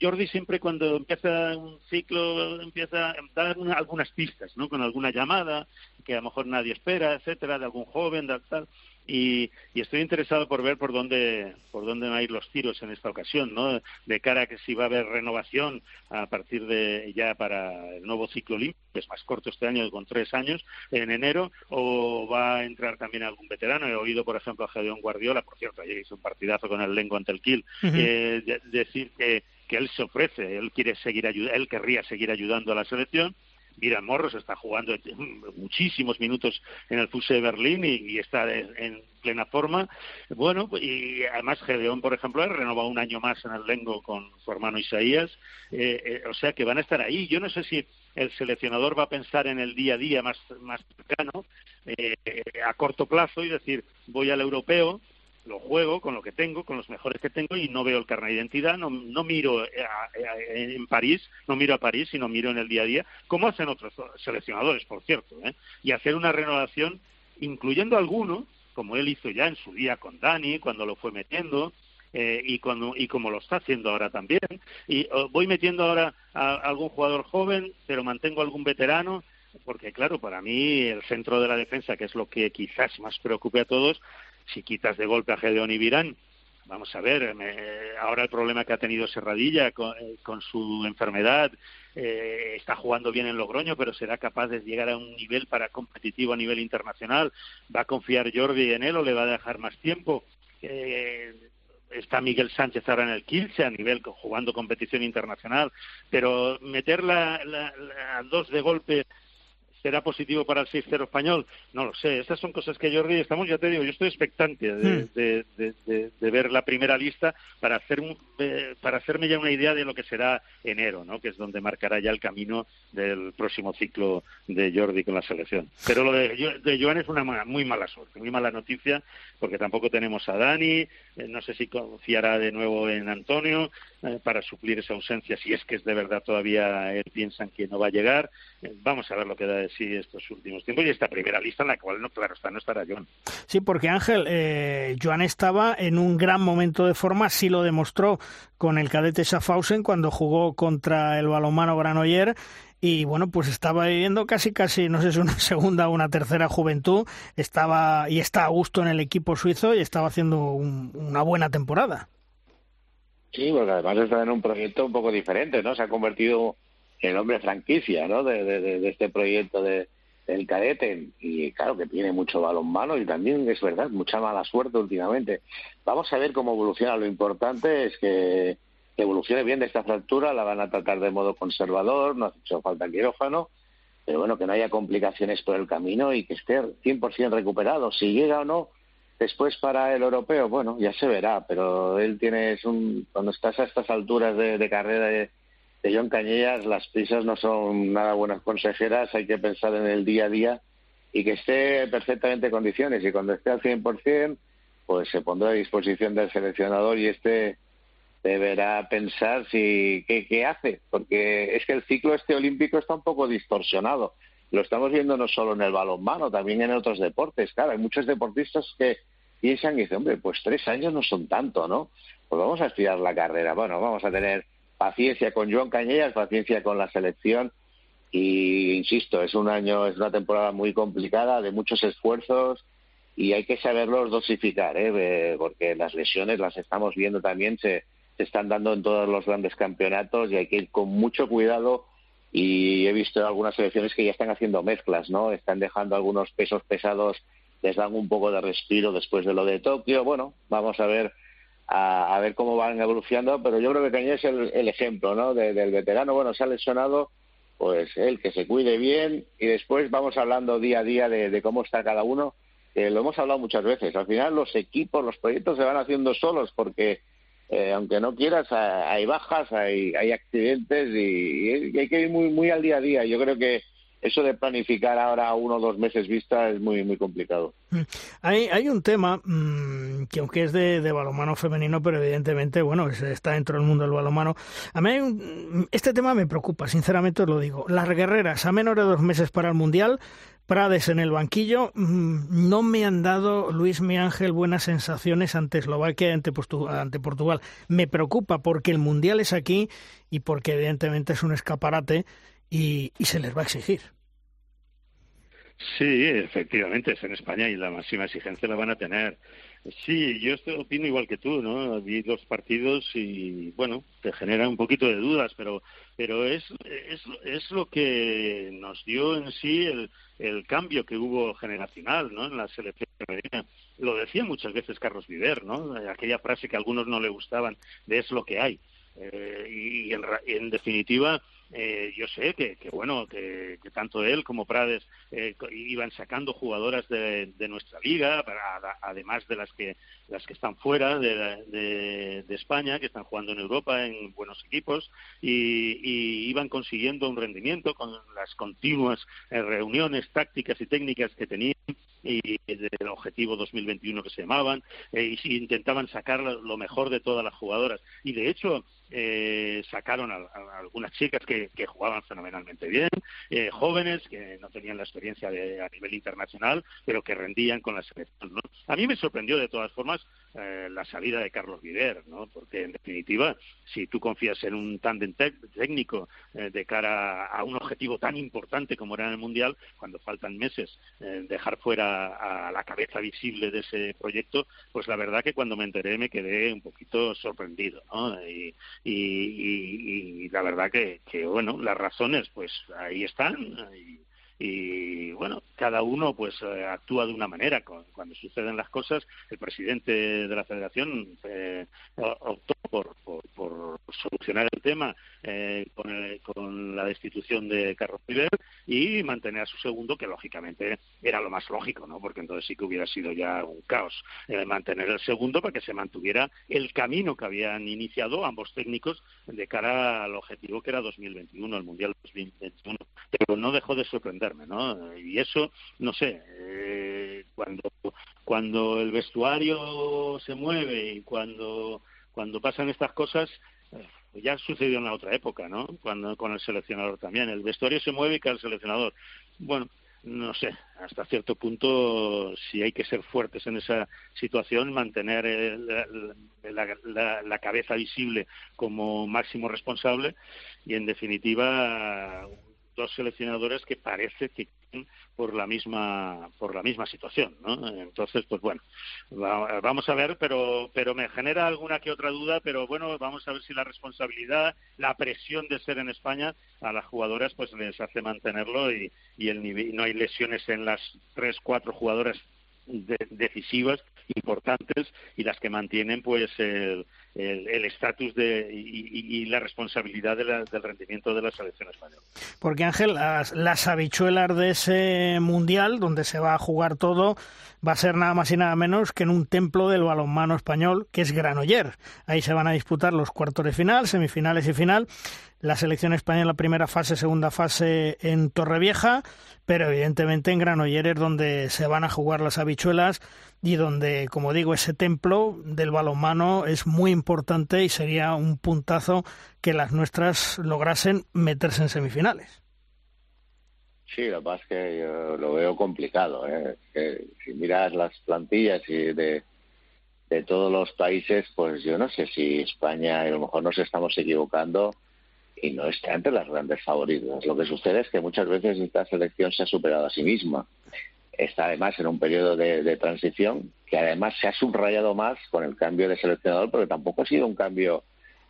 Jordi siempre cuando empieza un ciclo empieza a dar algunas pistas, ¿no? Con alguna llamada que a lo mejor nadie espera, etcétera, de algún joven, de tal y, estoy interesado por ver por dónde por dónde van a ir los tiros en esta ocasión, ¿no? De cara a que si va a haber renovación a partir de ya para el nuevo ciclo olímpico, que es más corto este año con tres años en enero, o va a entrar también algún veterano. He oído, por ejemplo, a Gedeón Guardiola, por cierto, ayer hizo un partidazo con el Lengo ante el Kiel, eh, decir que que él se ofrece, él quiere seguir él querría seguir ayudando a la selección Mira, Morros está jugando muchísimos minutos en el Fuse de Berlín y, está en, plena forma. Bueno, y además Gedeón, por ejemplo, ha renovado un año más en el Lengo con su hermano Isaías. Eh, eh, o sea que van a estar ahí. Yo no sé si el seleccionador va a pensar en el día a día más, más cercano, eh, a corto plazo, y decir, voy al europeo, lo juego con lo que tengo, con los mejores que tengo y no veo el carnet de identidad, no, miro en París, no miro a París, sino miro en el día a día, como hacen otros seleccionadores, por cierto, ¿eh? y hacer una renovación incluyendo alguno, como él hizo ya en su día con Dani, cuando lo fue metiendo, eh, y, cuando, y como lo está haciendo ahora también. Y voy metiendo ahora a algún jugador joven, pero mantengo algún veterano, porque claro, para mí el centro de la defensa, que es lo que quizás más preocupe a todos, si quitas de golpe a Gedeón y Virán, vamos a ver, ahora el problema que ha tenido Serradilla con, eh, su enfermedad, eh, está jugando bien en Logroño, pero será capaz de llegar a un nivel para competitivo a nivel internacional. ¿Va a confiar Jordi en él o le va a dejar más tiempo? Eh, está Miguel Sánchez ahora en el Kielce a nivel jugando competición internacional, pero meter la, la dos de golpe ¿Será positivo para el 6-0 español? No lo sé. Estas son cosas que Jordi, estamos, ya te digo, yo estoy expectante de, hmm. ver la primera lista para, hacer para hacerme ya una idea de lo que será enero, ¿no? que es donde marcará ya el camino del próximo ciclo de Jordi con la selección. Pero lo de, de Joan es una muy mala suerte, muy mala noticia, porque tampoco tenemos a Dani, eh, no sé si confiará de nuevo en Antonio eh, para suplir esa ausencia, si es que es de verdad todavía él piensan que no va a llegar. Eh, vamos a ver lo que da sí estos últimos tiempos y esta primera lista en la cual, no, claro está, no estará Joan. Sí, porque Ángel, eh, Joan estaba en un gran momento de forma, sí lo demostró con el cadete Schaffhausen cuando jugó contra el balonmano Granoller y bueno, pues estaba viviendo casi casi, no sé si una segunda o una tercera juventud, estaba y está a gusto en el equipo suizo y estaba haciendo una buena temporada. Sí, porque además está en un proyecto un poco diferente, ¿no? Se ha convertido el hombre franquicia ¿no? de, de, este proyecto de, del cadete. Y claro que tiene mucho balonmano y también es verdad mucha mala suerte últimamente. Vamos a ver cómo evoluciona. Lo importante es que, evolucione bien de esta fractura la van a tratar de modo conservador no ha hecho falta quirófano. Pero bueno que no haya complicaciones por el camino y que esté 100% recuperado. Si llega o no después para el europeo bueno ya se verá. Pero él tiene un cuando estás a estas alturas de, de carrera de John Cañellas las prisas no son nada buenas consejeras, hay que pensar en el día a día y que esté perfectamente en condiciones y cuando esté al 100% pues se pondrá a disposición del seleccionador y este deberá pensar si qué, qué hace, porque es que el ciclo este olímpico está un poco distorsionado. Lo estamos viendo no solo en el balonmano, también en otros deportes. Claro, hay muchos deportistas que piensan y dicen, hombre, pues tres años no son tanto, ¿no? Pues vamos a estudiar la carrera. Bueno, vamos a tener paciencia con Joan Cañellas, paciencia con la selección y insisto, es un año, es una temporada muy complicada, de muchos esfuerzos y hay que saberlos dosificar, ¿eh? porque las lesiones las estamos viendo también, se, se están dando en todos los grandes campeonatos y hay que ir con mucho cuidado y he visto algunas selecciones que ya están haciendo mezclas, ¿no? Están dejando algunos pesos pesados, les dan un poco de respiro después de lo de Tokio. Bueno, vamos a ver a, ver cómo van evolucionando, pero yo creo que Cañé es el, ejemplo ¿no? del veterano, bueno, se ha lesionado, pues él que se cuide bien y después vamos hablando día a día de, cómo está cada uno, que lo hemos hablado muchas veces, al final los equipos, los proyectos se van haciendo solos porque eh, aunque no quieras, hay bajas, hay, hay accidentes y, y, hay que ir muy, muy al día a día. Yo creo que eso de planificar ahora uno o dos meses vista es muy muy complicado. Mm. Hay, hay un tema mmm, que aunque es de, de, balonmano femenino, pero evidentemente, bueno, está dentro del mundo del balonmano. A mí un, este tema me preocupa, sinceramente os lo digo. Las guerreras a menos de dos meses para el Mundial, Prades en el banquillo, no me han dado, Luis Mi Ángel, buenas sensaciones ante Eslovaquia y ante Portugal. Me preocupa porque el Mundial es aquí y porque evidentemente es un escaparate y, y se les va a exigir. Sí, efectivamente, es en España y la máxima exigencia la van a tener. Sí, yo estoy, opino igual que tú, ¿no? Vi los partidos y, bueno, te genera un poquito de dudas, pero, pero es, es, es lo que nos dio en sí el, el cambio que hubo generacional, ¿no? En la selección femenina. Lo decía muchas veces Carlos Viver, ¿no? Aquella frase que a algunos no le gustaban de es lo que hay. Eh, y en, en definitiva, eh, yo sé que, que bueno, que, que, tanto él como Prades eh, iban sacando jugadoras de, de nuestra liga, para, además de las que las que están fuera de, de, España, que están jugando en Europa en buenos equipos, y, iban consiguiendo un rendimiento con las continuas eh, reuniones tácticas y técnicas que tenían y del objetivo 2021 que se llamaban, eh, y intentaban sacar lo mejor de todas las jugadoras. Y de hecho, eh, sacaron a, a, algunas chicas que, que jugaban fenomenalmente bien, eh, jóvenes que no tenían la experiencia de, a nivel internacional, pero que rendían con la selección. ¿no? A mí me sorprendió de todas formas eh, la salida de Carlos Viver, ¿no? porque en definitiva, si tú confías en un tándem técnico eh, de cara a un objetivo tan importante como era el Mundial, cuando faltan meses, eh, dejar fuera a la cabeza visible de ese proyecto, pues la verdad que cuando me enteré me quedé un poquito sorprendido. ¿no? Y, y, y, y la verdad que, que, bueno, las razones pues ahí están. Y, y bueno, cada uno pues eh, actúa de una manera. Cuando suceden las cosas, el presidente de la Federación eh, optó por, por, solucionar el tema eh, con, con, la destitución de Carlos River y mantener a su segundo, que lógicamente era lo más lógico, ¿no? Porque entonces sí que hubiera sido ya un caos mantener el segundo para que se mantuviera el camino que habían iniciado ambos técnicos de cara al objetivo que era 2021, el Mundial 2021. Pero no dejó de sorprenderme, ¿no? Y eso, no sé, eh, cuando, cuando el vestuario se mueve y cuando, cuando pasan estas cosas, eh, ya sucedió en la otra época, ¿no? Cuando con el seleccionador también. El vestuario se mueve y cae el seleccionador. Bueno, no sé, hasta cierto punto, si hay que ser fuertes en esa situación, mantener la, la, cabeza visible como máximo responsable y, en definitiva, dos seleccionadores que parece que por la misma por la misma situación ¿no? entonces pues bueno vamos a ver pero pero me genera alguna que otra duda pero bueno vamos a ver si la responsabilidad la presión de ser en España a las jugadoras pues les hace mantenerlo y, y el nivel, no hay lesiones en las tres cuatro jugadoras decisivas importantes y las que mantienen pues el estatus de y, la responsabilidad del rendimiento de la selección española. Porque Ángel, las, las, habichuelas de ese mundial donde se va a jugar todo va a ser nada más y nada menos que en un templo del balonmano español que es Granoller. Ahí se van a disputar los cuartos de final, semifinales y final la selección española primera fase, segunda fase en Torrevieja, pero evidentemente en Granollers donde se van a jugar las habichuelas y donde, como digo, ese templo del balonmano es muy importante y sería un puntazo que las nuestras lograsen meterse en semifinales. Sí, lo que pasa es que yo lo veo complicado. ¿eh? Si miras las plantillas y de, de todos los países, pues yo no sé si España, a lo mejor nos estamos equivocando, y no está entre las grandes favoritas. Lo que sucede es que muchas veces esta selección se ha superado a sí misma. Está además en un periodo de, transición que además se ha subrayado más con el cambio de seleccionador, porque tampoco ha sido un cambio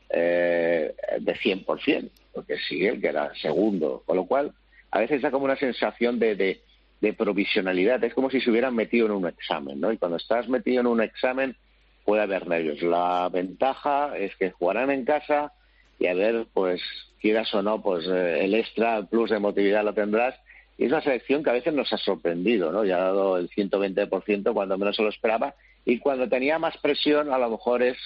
eh, de 100%, porque sigue el que era segundo. Con lo cual, a veces da como una sensación de, de, de provisionalidad. Es como si se hubieran metido en un examen, ¿no? Y cuando estás metido en un examen puede haber nervios. La ventaja es que jugarán en casa y a ver, pues quieras o no, pues eh, el extra, el plus de emotividad lo tendrás. Y es una selección que a veces nos ha sorprendido, ¿no? Ya ha dado el 120% cuando menos se lo esperaba y cuando tenía más presión a lo mejor es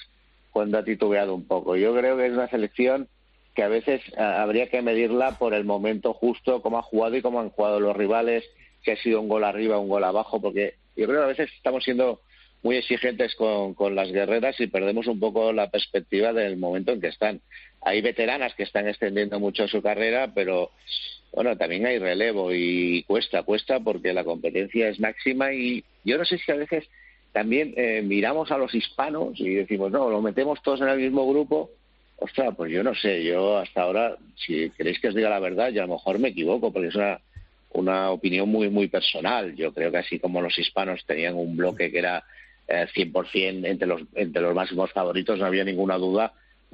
cuando ha titubeado un poco. Yo creo que es una selección que a veces eh, habría que medirla por el momento justo, cómo ha jugado y cómo han jugado los rivales, si ha sido un gol arriba, un gol abajo, porque yo creo que a veces estamos siendo muy exigentes con, con las guerreras y perdemos un poco la perspectiva del momento en que están. Hay veteranas que están extendiendo mucho su carrera, pero bueno, también hay relevo y cuesta, cuesta porque la competencia es máxima y yo no sé si a veces también eh, miramos a los hispanos y decimos, no, lo metemos todos en el mismo grupo. Ostras, pues yo no sé, yo hasta ahora, si queréis que os diga la verdad, yo a lo mejor me equivoco porque es una, una opinión muy, muy personal. Yo creo que así como los hispanos tenían un bloque que era 100% eh, entre los, entre los máximos favoritos, no había ninguna duda.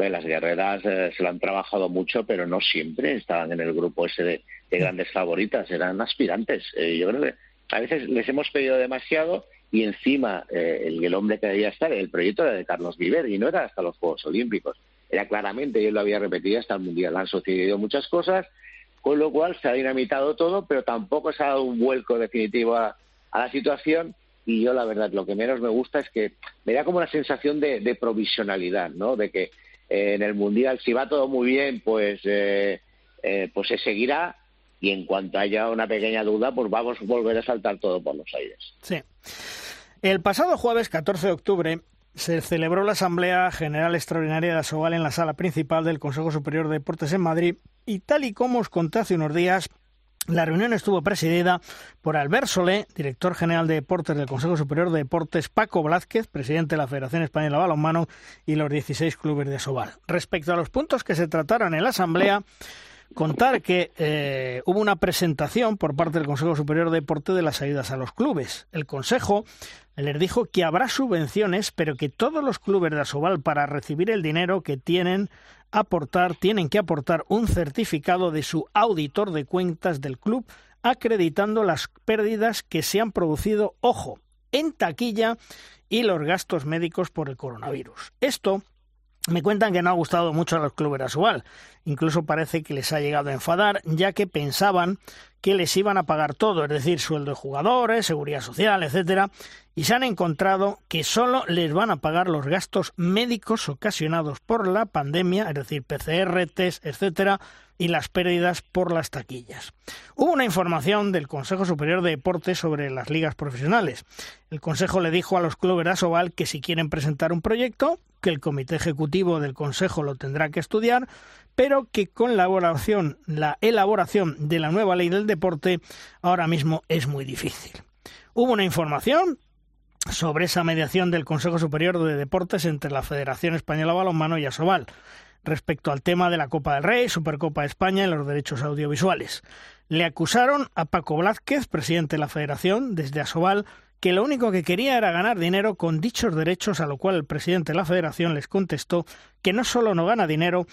Las guerreras eh, se lo han trabajado mucho, pero no siempre estaban en el grupo ese de, grandes favoritas, eran aspirantes. Eh, yo creo que a veces les hemos pedido demasiado y encima el, el, hombre que debía estar, el proyecto era de Carlos Viver y no era hasta los Juegos Olímpicos. Era claramente, y él lo había repetido hasta el Mundial, han sucedido muchas cosas, con lo cual se ha dinamitado todo, pero tampoco se ha dado un vuelco definitivo a la situación y yo la verdad lo que menos me gusta es que me da como una sensación de, provisionalidad, ¿no? De que eh, en el mundial si va todo muy bien, pues eh, eh, pues se seguirá y en cuanto haya una pequeña duda, pues vamos a volver a saltar todo por los aires. Sí. El pasado jueves 14 de octubre se celebró la Asamblea General Extraordinaria de Asobal en la sala principal del Consejo Superior de Deportes en Madrid y tal y como os conté hace unos días, la reunión estuvo presidida por Albert Solé, director general de deportes del Consejo Superior de Deportes, Paco Blázquez, presidente de la Federación Española de Balonmano y los 16 clubes de Sobal. Respecto a los puntos que se trataron en la Asamblea, contar que eh, hubo una presentación por parte del Consejo Superior de Deportes de las ayudas a los clubes. El Consejo les dijo que habrá subvenciones, pero que todos los clubes de Asobal para recibir el dinero que tienen aportar, tienen que aportar un certificado de su auditor de cuentas del club acreditando las pérdidas que se han producido, ojo, en taquilla y los gastos médicos por el coronavirus. Esto me cuentan que no ha gustado mucho a los clubes Asubal. Incluso parece que les ha llegado a enfadar, ya que pensaban que les iban a pagar todo, es decir, sueldo de jugadores, seguridad social, etcétera, y se han encontrado que solo les van a pagar los gastos médicos ocasionados por la pandemia, es decir, PCR, test, etcétera, y las pérdidas por las taquillas. Hubo una información del Consejo Superior de Deportes sobre las ligas profesionales. El Consejo le dijo a los clubes de Asobal que si quieren presentar un proyecto, que el Comité Ejecutivo del Consejo lo tendrá que estudiar, pero que con la la elaboración de la nueva ley del deporte ahora mismo es muy difícil. Hubo una información sobre esa mediación del Consejo Superior de Deportes entre la Federación Española de Balonmano y Asobal respecto al tema de la Copa del Rey, Supercopa de España y los derechos audiovisuales. Le acusaron a Paco Blázquez, presidente de la Federación, desde Asobal, que lo único que quería era ganar dinero con dichos derechos, a lo cual el presidente de la Federación les contestó que no solo no gana dinero,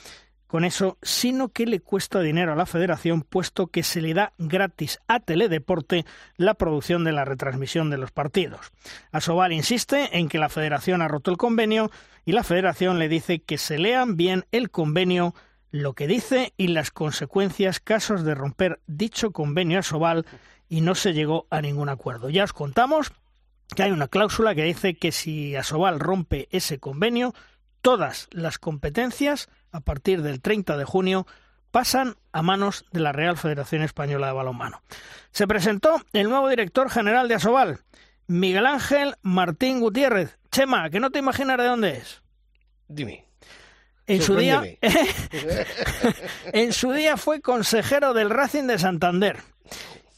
con eso, sino que le cuesta dinero a la federación, puesto que se le da gratis a Teledeporte la producción de la retransmisión de los partidos. Asobal insiste en que la federación ha roto el convenio y la federación le dice que se lean bien el convenio, lo que dice y las consecuencias casos de romper dicho convenio Asobal y no se llegó a ningún acuerdo. Ya os contamos que hay una cláusula que dice que si Asobal rompe ese convenio, todas las competencias a partir del 30 de junio pasan a manos de la Real Federación Española de Balonmano. Se presentó el nuevo director general de Asobal, Miguel Ángel Martín Gutiérrez. Chema, que no te imaginas de dónde es. Dime. En su, día, en su día fue consejero del Racing de Santander.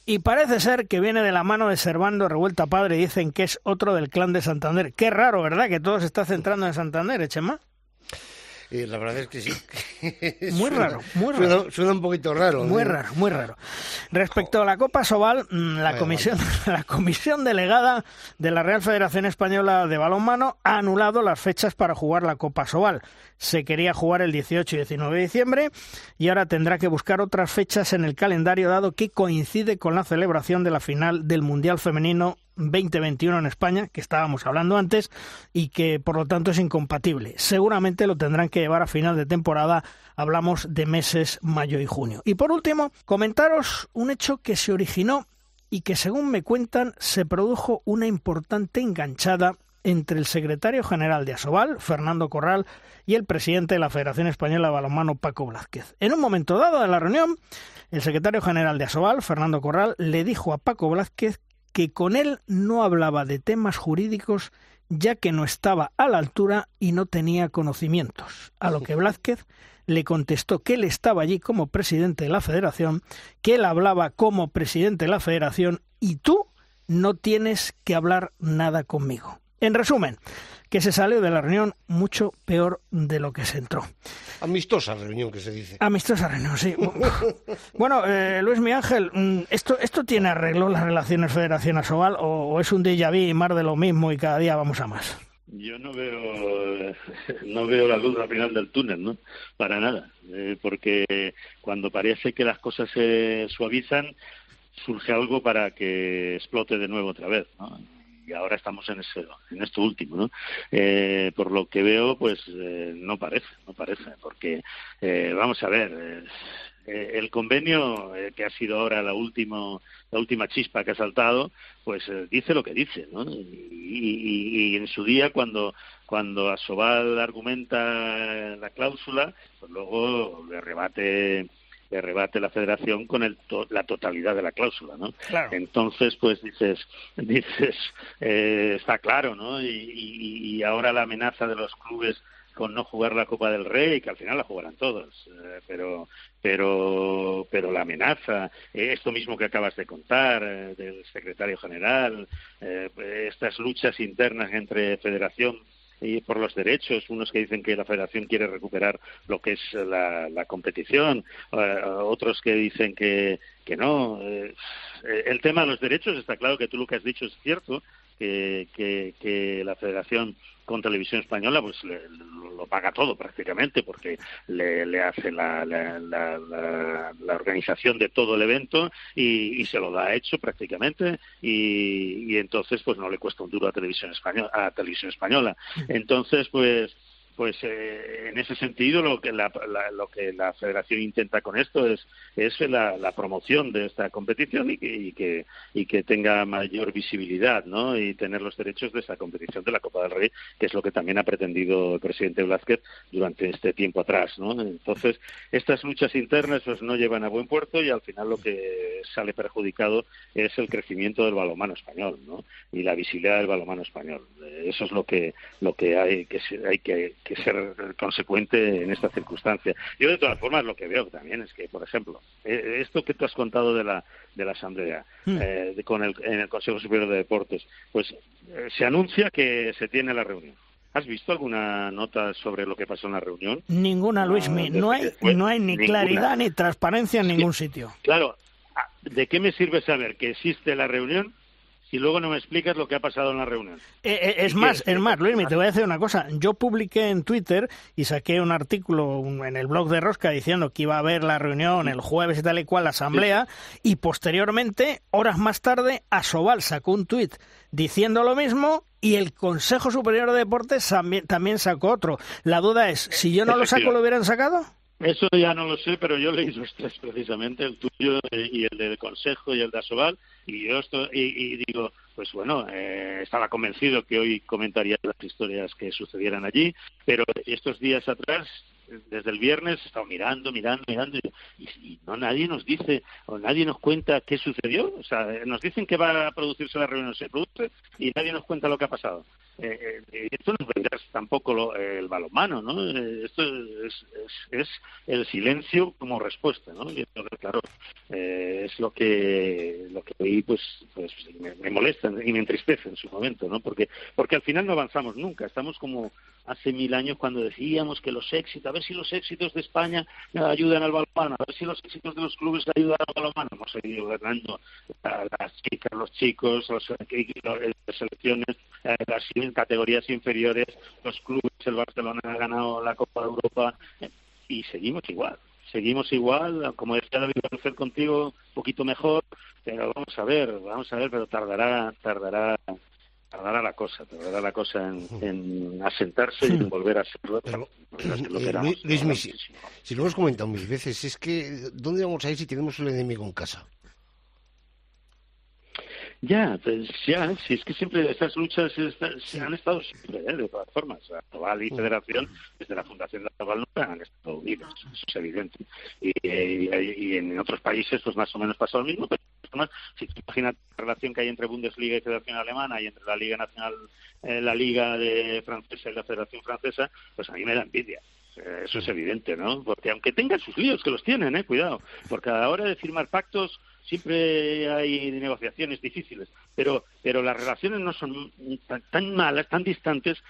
Y parece ser que viene de la mano de Servando Revuelta Padre. Dicen que es otro del clan de Santander. Qué raro, ¿verdad? Que todo se está centrando en Santander, ¿eh, Chema? Eh, la verdad es que sí. Muy Suena- raro, muy raro. Suena, un poquito raro. Muy raro, muy raro. Respecto a la Copa Sobal, mm, la comisión, la comisión delegada de la Real Federación Española de Balonmano ha anulado las fechas para jugar la Copa Sobal. Se quería jugar el 18 y 19 de diciembre y ahora tendrá que buscar otras fechas en el calendario dado que coincide con la celebración de la final del Mundial Femenino 2021 en España, que estábamos hablando antes, y que por lo tanto es incompatible. Seguramente lo tendrán que llevar a final de temporada, hablamos de meses mayo y junio. Y por último, comentaros un hecho que se originó y que según me cuentan se produjo una importante enganchada entre el secretario general de Asobal, Fernando Corral, y el presidente de la Federación Española de Balonmano, Paco Blázquez. En un momento dado de la reunión, el secretario general de Asobal, Fernando Corral, le dijo a Paco Blázquez que con él no hablaba de temas jurídicos ya que no estaba a la altura y no tenía conocimientos. A lo que Blázquez le contestó que él estaba allí como presidente de la federación, que él hablaba como presidente de la federación y tú no tienes que hablar nada conmigo. En resumen, que se salió de la reunión mucho peor de lo que se entró. Amistosa reunión que se dice. Amistosa reunión, sí. Bueno, eh, Luis Mi Ángel, mm, ¿esto, ¿esto tiene arreglo las relaciones Federación Asobal o, o es un déjà vu y más de lo mismo y cada día vamos a más? Yo no veo, no veo la luz al final del túnel, ¿no? Para nada, Eh, porque cuando parece que las cosas se suavizan, surge algo para que explote de nuevo otra vez, ¿no? Y ahora estamos en ese, en esto último, ¿no? Eh, por lo que veo, pues eh, no parece, no parece, porque eh, vamos a ver. eh, eh, el convenio eh, que ha sido ahora la último, la última chispa que ha saltado, pues dice lo que dice, ¿no? Y, y- y en su día cuando cuando Asobal argumenta la cláusula, pues luego le rebate le rebate la Federación con el to- la totalidad de la cláusula, ¿no? Claro. Entonces, pues dices, dices, eh, está claro, ¿no? Y, y- y ahora la amenaza de los clubes con no jugar la Copa del Rey, que al final la jugarán todos, eh, pero pero pero la amenaza, eh, esto mismo que acabas de contar eh, del secretario general, eh, estas luchas internas entre Federación y por los derechos, unos que dicen que la federación quiere recuperar lo que es la, competición, eh, otros que dicen que, que no. Eh, el tema de los derechos está claro que tú lo que has dicho es cierto, que, que, que la Federación con Televisión Española, pues le, lo paga todo prácticamente, porque le, le hace la, la, la, la, organización de todo el evento y, y, se lo da hecho prácticamente y, y entonces pues no le cuesta un duro a Televisión Española. A televisión española. Entonces pues pues eh, en ese sentido lo que la, la, lo que la Federación intenta con esto es, es la, promoción de esta competición y que, y que, y que tenga mayor visibilidad ¿no? y tener los derechos de esa competición de la Copa del Rey, que es lo que también ha pretendido el presidente Blázquez durante este tiempo atrás. ¿no? Entonces, estas luchas internas pues, no llevan a buen puerto y al final lo que sale perjudicado es el crecimiento del balonmano español ¿no? y la visibilidad del balonmano español. Eso es lo que, lo que hay que, hay que que ser consecuente en esta circunstancia. Yo, de todas formas, lo que veo también es que, por ejemplo, eh, esto que tú has contado de la, de la Asamblea mm. eh, con el, en el Consejo Superior de Deportes, pues eh, se anuncia que se tiene la reunión. ¿Has visto alguna nota sobre lo que pasó en la reunión? Ninguna, Luis. Ah, no, hay, no hay ni claridad ni transparencia en ningún sitio. Claro. Ah, ¿De qué me sirve saber que existe la reunión y luego no me explicas lo que ha pasado en la reunión. Eh, eh, es más, es más, Luis, te voy a decir una cosa. Yo publiqué en Twitter y saqué un artículo en el blog de Rosca diciendo que iba a haber la reunión el jueves y tal y cual, la asamblea, y posteriormente, horas más tarde, Asobal sacó un tuit diciendo lo mismo y el Consejo Superior de Deportes también sacó otro. La duda es, si yo no lo saco, ¿lo hubieran sacado? Eso ya no lo sé, pero yo leí los tres precisamente, el tuyo y el del Consejo y el de Asobal, y yo estoy, y, digo, pues bueno, eh, estaba convencido que hoy comentaría las historias que sucedieran allí, pero estos días atrás desde el viernes he estado mirando, mirando, mirando y, no nadie nos dice o nadie nos cuenta qué sucedió. O sea, nos dicen que va a producirse la reunión, se produce y nadie nos cuenta lo que ha pasado. Eh, eh, esto no es tampoco lo, el balonmano, ¿no? Eh, esto es, es, el silencio como respuesta, ¿no? Y entonces, claro, eh, es lo que lo que hoy pues, pues me, molesta y me entristece en su momento, ¿no? Porque porque al final no avanzamos nunca, estamos como hace mil años cuando decíamos que los éxitos, a ver si los éxitos de España ayudan al balonmano, a ver si los éxitos de los clubes ayudan al balonmano. Hemos seguido ganando a las chicas, los chicos, las selecciones, las categorías inferiores, clubes, el Barcelona ha ganado la Copa de Europa y seguimos igual. Seguimos igual, como decía David hacer contigo, un poquito mejor, pero vamos a ver, vamos a ver, pero tardará, tardará tardará la cosa, tardará la cosa en, en asentarse y en volver a ser Pero, lo eh, Luis, si, si, lo hemos comentado mil veces, es que ¿dónde vamos a ir si tenemos un enemigo en casa? Ya, pues ya, si es que siempre estas luchas se han estado siempre, ¿eh? de todas formas. Global y mm. Federación, desde la Fundación de Global nunca han estado unidos, eso es evidente. Y, y, en otros países, pues más o menos pasa lo mismo, pero si te imaginas la relación que hay entre Bundesliga y Federación Alemana y entre la Liga Nacional, eh, la Liga de Francesa y la Federación Francesa, pues a mí me da envidia. Eh, eso es evidente, ¿no? Porque aunque tengan sus líos, que los tienen, ¿eh? Cuidado. Porque a la hora de firmar pactos siempre hay negociaciones difíciles, pero, pero las relaciones no son tan, malas, tan distantes,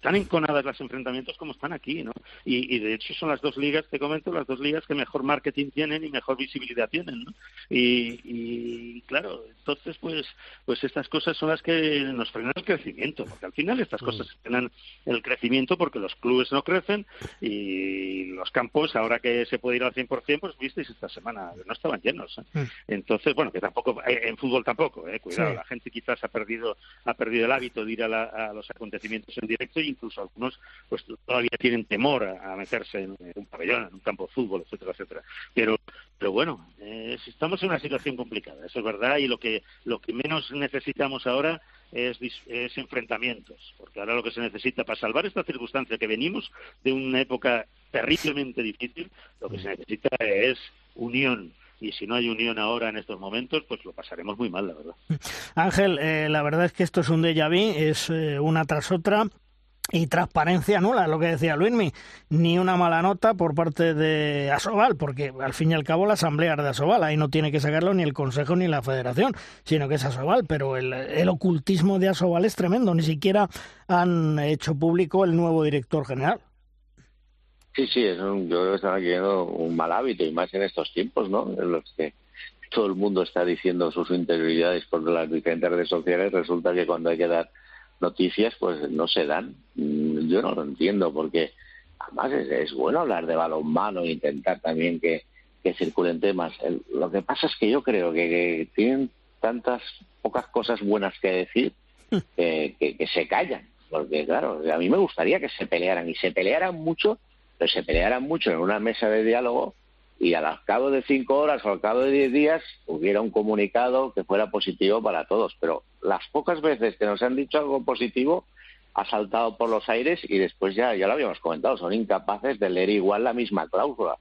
tan enconadas los enfrentamientos como están aquí, ¿no? Y, de hecho son las dos ligas, te comento, las dos ligas que mejor marketing tienen y mejor visibilidad tienen, ¿no? Y, claro, entonces pues, pues estas cosas son las que nos frenan el crecimiento, porque al final estas cosas mm. frenan el crecimiento porque los clubes no crecen y los campos, ahora que se puede ir al 100%, pues visteis esta semana, no estaban llenos. ¿eh? Mm. Entonces, bueno, que tampoco, eh, en fútbol tampoco, eh, cuidado, la gente quizás ha perdido, ha perdido el hábito de ir a, a los acontecimientos en directo e incluso algunos pues todavía tienen temor a, meterse en, un pabellón, en un campo de fútbol, etcétera, etcétera. Pero, pero bueno, eh, estamos en una situación complicada, eso es verdad, y lo que, lo que menos necesitamos ahora es, es, enfrentamientos, porque ahora lo que se necesita para salvar esta circunstancia que venimos de una época terriblemente difícil, lo que se necesita es unión, y si no hay unión ahora en estos momentos, pues lo pasaremos muy mal, la verdad. Ángel, eh, la verdad es que esto es un déjà vu, es eh, una tras otra. Y transparencia nula, lo que decía Luismi, ni una mala nota por parte de Asobal, porque al fin y al cabo la asamblea es de Asobal, ahí no tiene que sacarlo ni el Consejo ni la Federación, sino que es Asobal, pero el, el ocultismo de Asobal es tremendo, ni siquiera han hecho público el nuevo director general. Sí, sí, es un, yo creo que están adquiriendo un mal hábito y más en estos tiempos, ¿no? En los que todo el mundo está diciendo sus interioridades por las diferentes redes sociales, resulta que cuando hay que dar noticias, pues no se dan. Mm, yo no lo entiendo, porque además es, bueno hablar de balonmano e intentar también que, que circulen temas. lo que pasa es que yo creo que, tienen tantas pocas cosas buenas que decir que, que, se callan. Porque, claro, a mí me gustaría que se pelearan y se pelearan mucho, pero se pelearan mucho en una mesa de diálogo y al cabo de cinco horas o al cabo de diez días hubiera un comunicado que fuera positivo para todos. Pero las pocas veces que nos han dicho algo positivo ha saltado por los aires y después ya, ya lo habíamos comentado, son incapaces de leer igual la misma cláusula.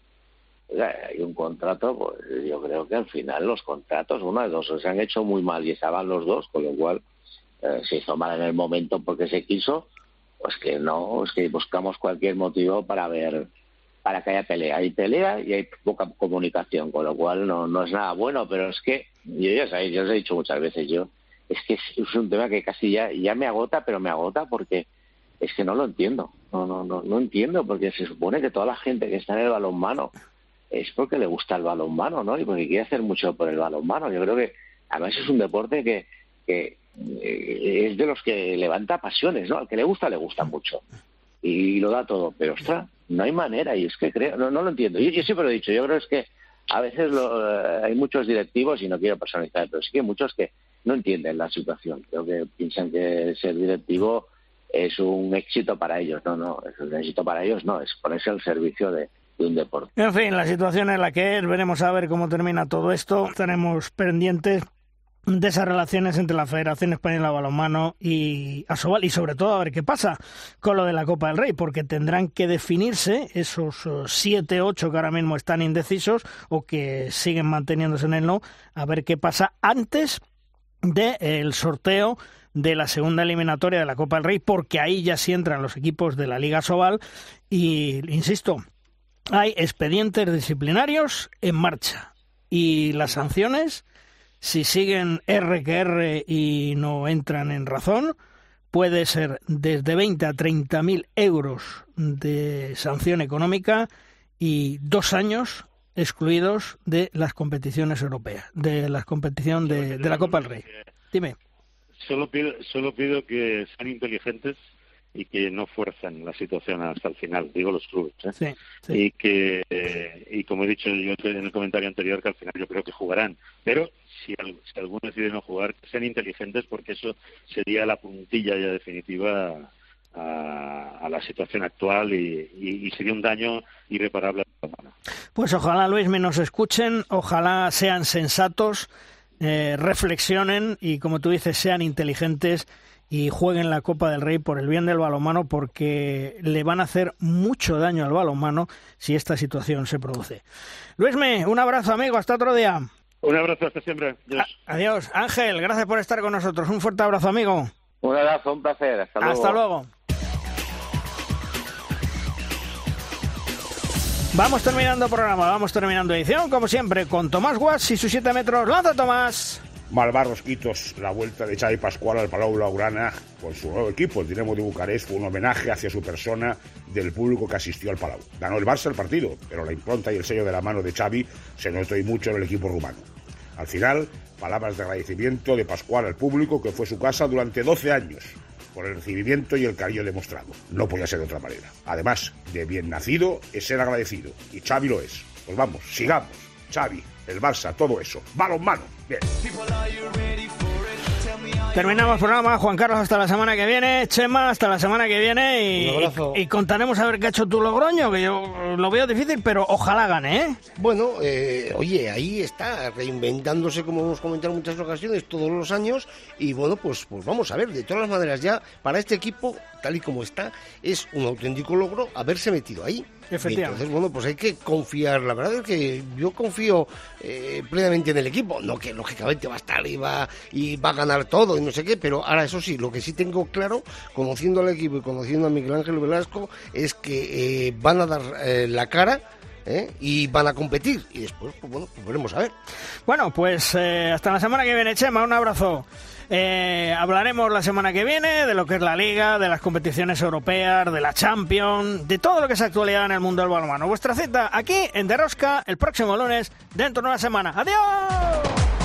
hay un contrato, pues yo creo que al final los contratos, uno de dos, se han hecho muy mal y estaban los dos, con lo cual eh, se hizo mal en el momento porque se quiso, pues que no, es que buscamos cualquier motivo para ver para que haya pelea. Hay pelea y hay poca comunicación, con lo cual no, no es nada bueno, pero es que, yo ya sabéis, yo os he dicho muchas veces, yo, es que es, un tema que casi ya, ya me agota, pero me agota porque es que no lo entiendo, no, no, no, no entiendo, porque se supone que toda la gente que está en el balonmano es porque le gusta el balonmano, ¿no? Y porque quiere hacer mucho por el balonmano. Yo creo que además es un deporte que, que es de los que levanta pasiones, ¿no? Al que le gusta, le gusta mucho. Y lo da todo, pero ostras, no hay manera y es que creo, no, no lo entiendo. Yo, siempre lo he dicho, yo creo es que a veces lo, eh, hay muchos directivos, y no quiero personalizar, pero sí que hay muchos que no entienden la situación. Creo que piensan que ser directivo es un éxito para ellos. No, no, es un éxito para ellos, no, es ponerse al servicio de, de un deporte. En fin, la situación en la que es, veremos a ver cómo termina todo esto. Estaremos pendientes de esas relaciones entre la Federación Española de Balonmano y Asobal y sobre todo a ver qué pasa con lo de la Copa del Rey, porque tendrán que definirse esos eh, siete, ocho que ahora mismo están indecisos o que siguen manteniéndose en el no, a ver qué pasa antes del sorteo de la segunda eliminatoria de la Copa del Rey, porque ahí ya sí entran los equipos de la Liga Sobal y, insisto, hay expedientes disciplinarios en marcha y las sanciones si siguen R que R y no entran en razón, puede ser desde 20 a 30 mil euros de sanción económica y dos años excluidos de las competiciones europeas, de la competición de, de la Copa del Rey. Dime. Solo pido, solo pido que sean inteligentes y que no fuerzan la situación hasta el final, digo los clubes. ¿eh? Y que, eh, y como he dicho yo en el comentario anterior, que al final yo creo que jugarán. Pero si, si alguno decide no jugar, sean inteligentes porque eso sería la puntilla ya definitiva a, la situación actual y, sería un daño irreparable a la Pues ojalá, Luis, me nos escuchen, ojalá sean sensatos, eh, reflexionen y, como tú dices, sean inteligentes y jueguen la Copa del Rey por el bien del balonmano porque le van a hacer mucho daño al balonmano si esta situación se produce. Luisme, un abrazo amigo, hasta otro día. Un abrazo, hasta siempre. Adiós. Ángel, gracias por estar con nosotros. Un fuerte abrazo amigo. Un abrazo, un placer. Hasta luego. Hasta luego. Vamos terminando programa, vamos terminando edición, como siempre, con Tomás Guas y sus 7 metros. ¡Lanza, Tomás! Malvarros Quitos, la vuelta de Xavi Pascual al Palau Laurana con su nuevo equipo, el Dinamo de Bucarest, fue un homenaje hacia su persona del público que asistió al Palau. Ganó el Barça el partido, pero la impronta y el sello de la mano de Xavi se notó y mucho en el equipo rumano. Al final, palabras de agradecimiento de Pascual al público que fue su casa durante 12 años por el recibimiento y el cariño demostrado. No podía ser de otra manera. Además, de bien nacido es ser agradecido, y Xavi lo es. Pues vamos, sigamos. Xavi, el Barça, todo eso. Balón Bien. Terminamos el programa, Juan Carlos, hasta la semana que viene. Chema, hasta la semana que viene. Y, y, contaremos a ver qué ha hecho tu Logroño, que yo lo veo difícil, pero ojalá gane, ¿eh? Bueno, eh, oye, ahí está, reinventándose, como hemos comentado en muchas ocasiones, todos los años. Y bueno, pues, pues vamos a ver, de todas las maneras, ya para este equipo, tal y como está, es un auténtico logro haberse metido ahí. Entonces, bueno, pues hay que confiar. La verdad es que yo confío eh, plenamente en el equipo. No que lógicamente va a estar y va, y va a ganar todo y no sé qué, pero ahora eso sí, lo que sí tengo claro, conociendo al equipo y conociendo a Miguel Ángel Velasco, es que eh, van a dar eh, la cara ¿eh? y van a competir. Y después, pues bueno, pues veremos a ver. Bueno, pues eh, hasta la semana que viene, Chema, un abrazo. Eh, hablaremos la semana que viene de lo que es la Liga, de las competiciones europeas, de la Champions, de todo lo que es actualidad en el mundo del balonmano. Vuestra cita aquí en Derrosca el próximo lunes, dentro de una semana. ¡Adiós!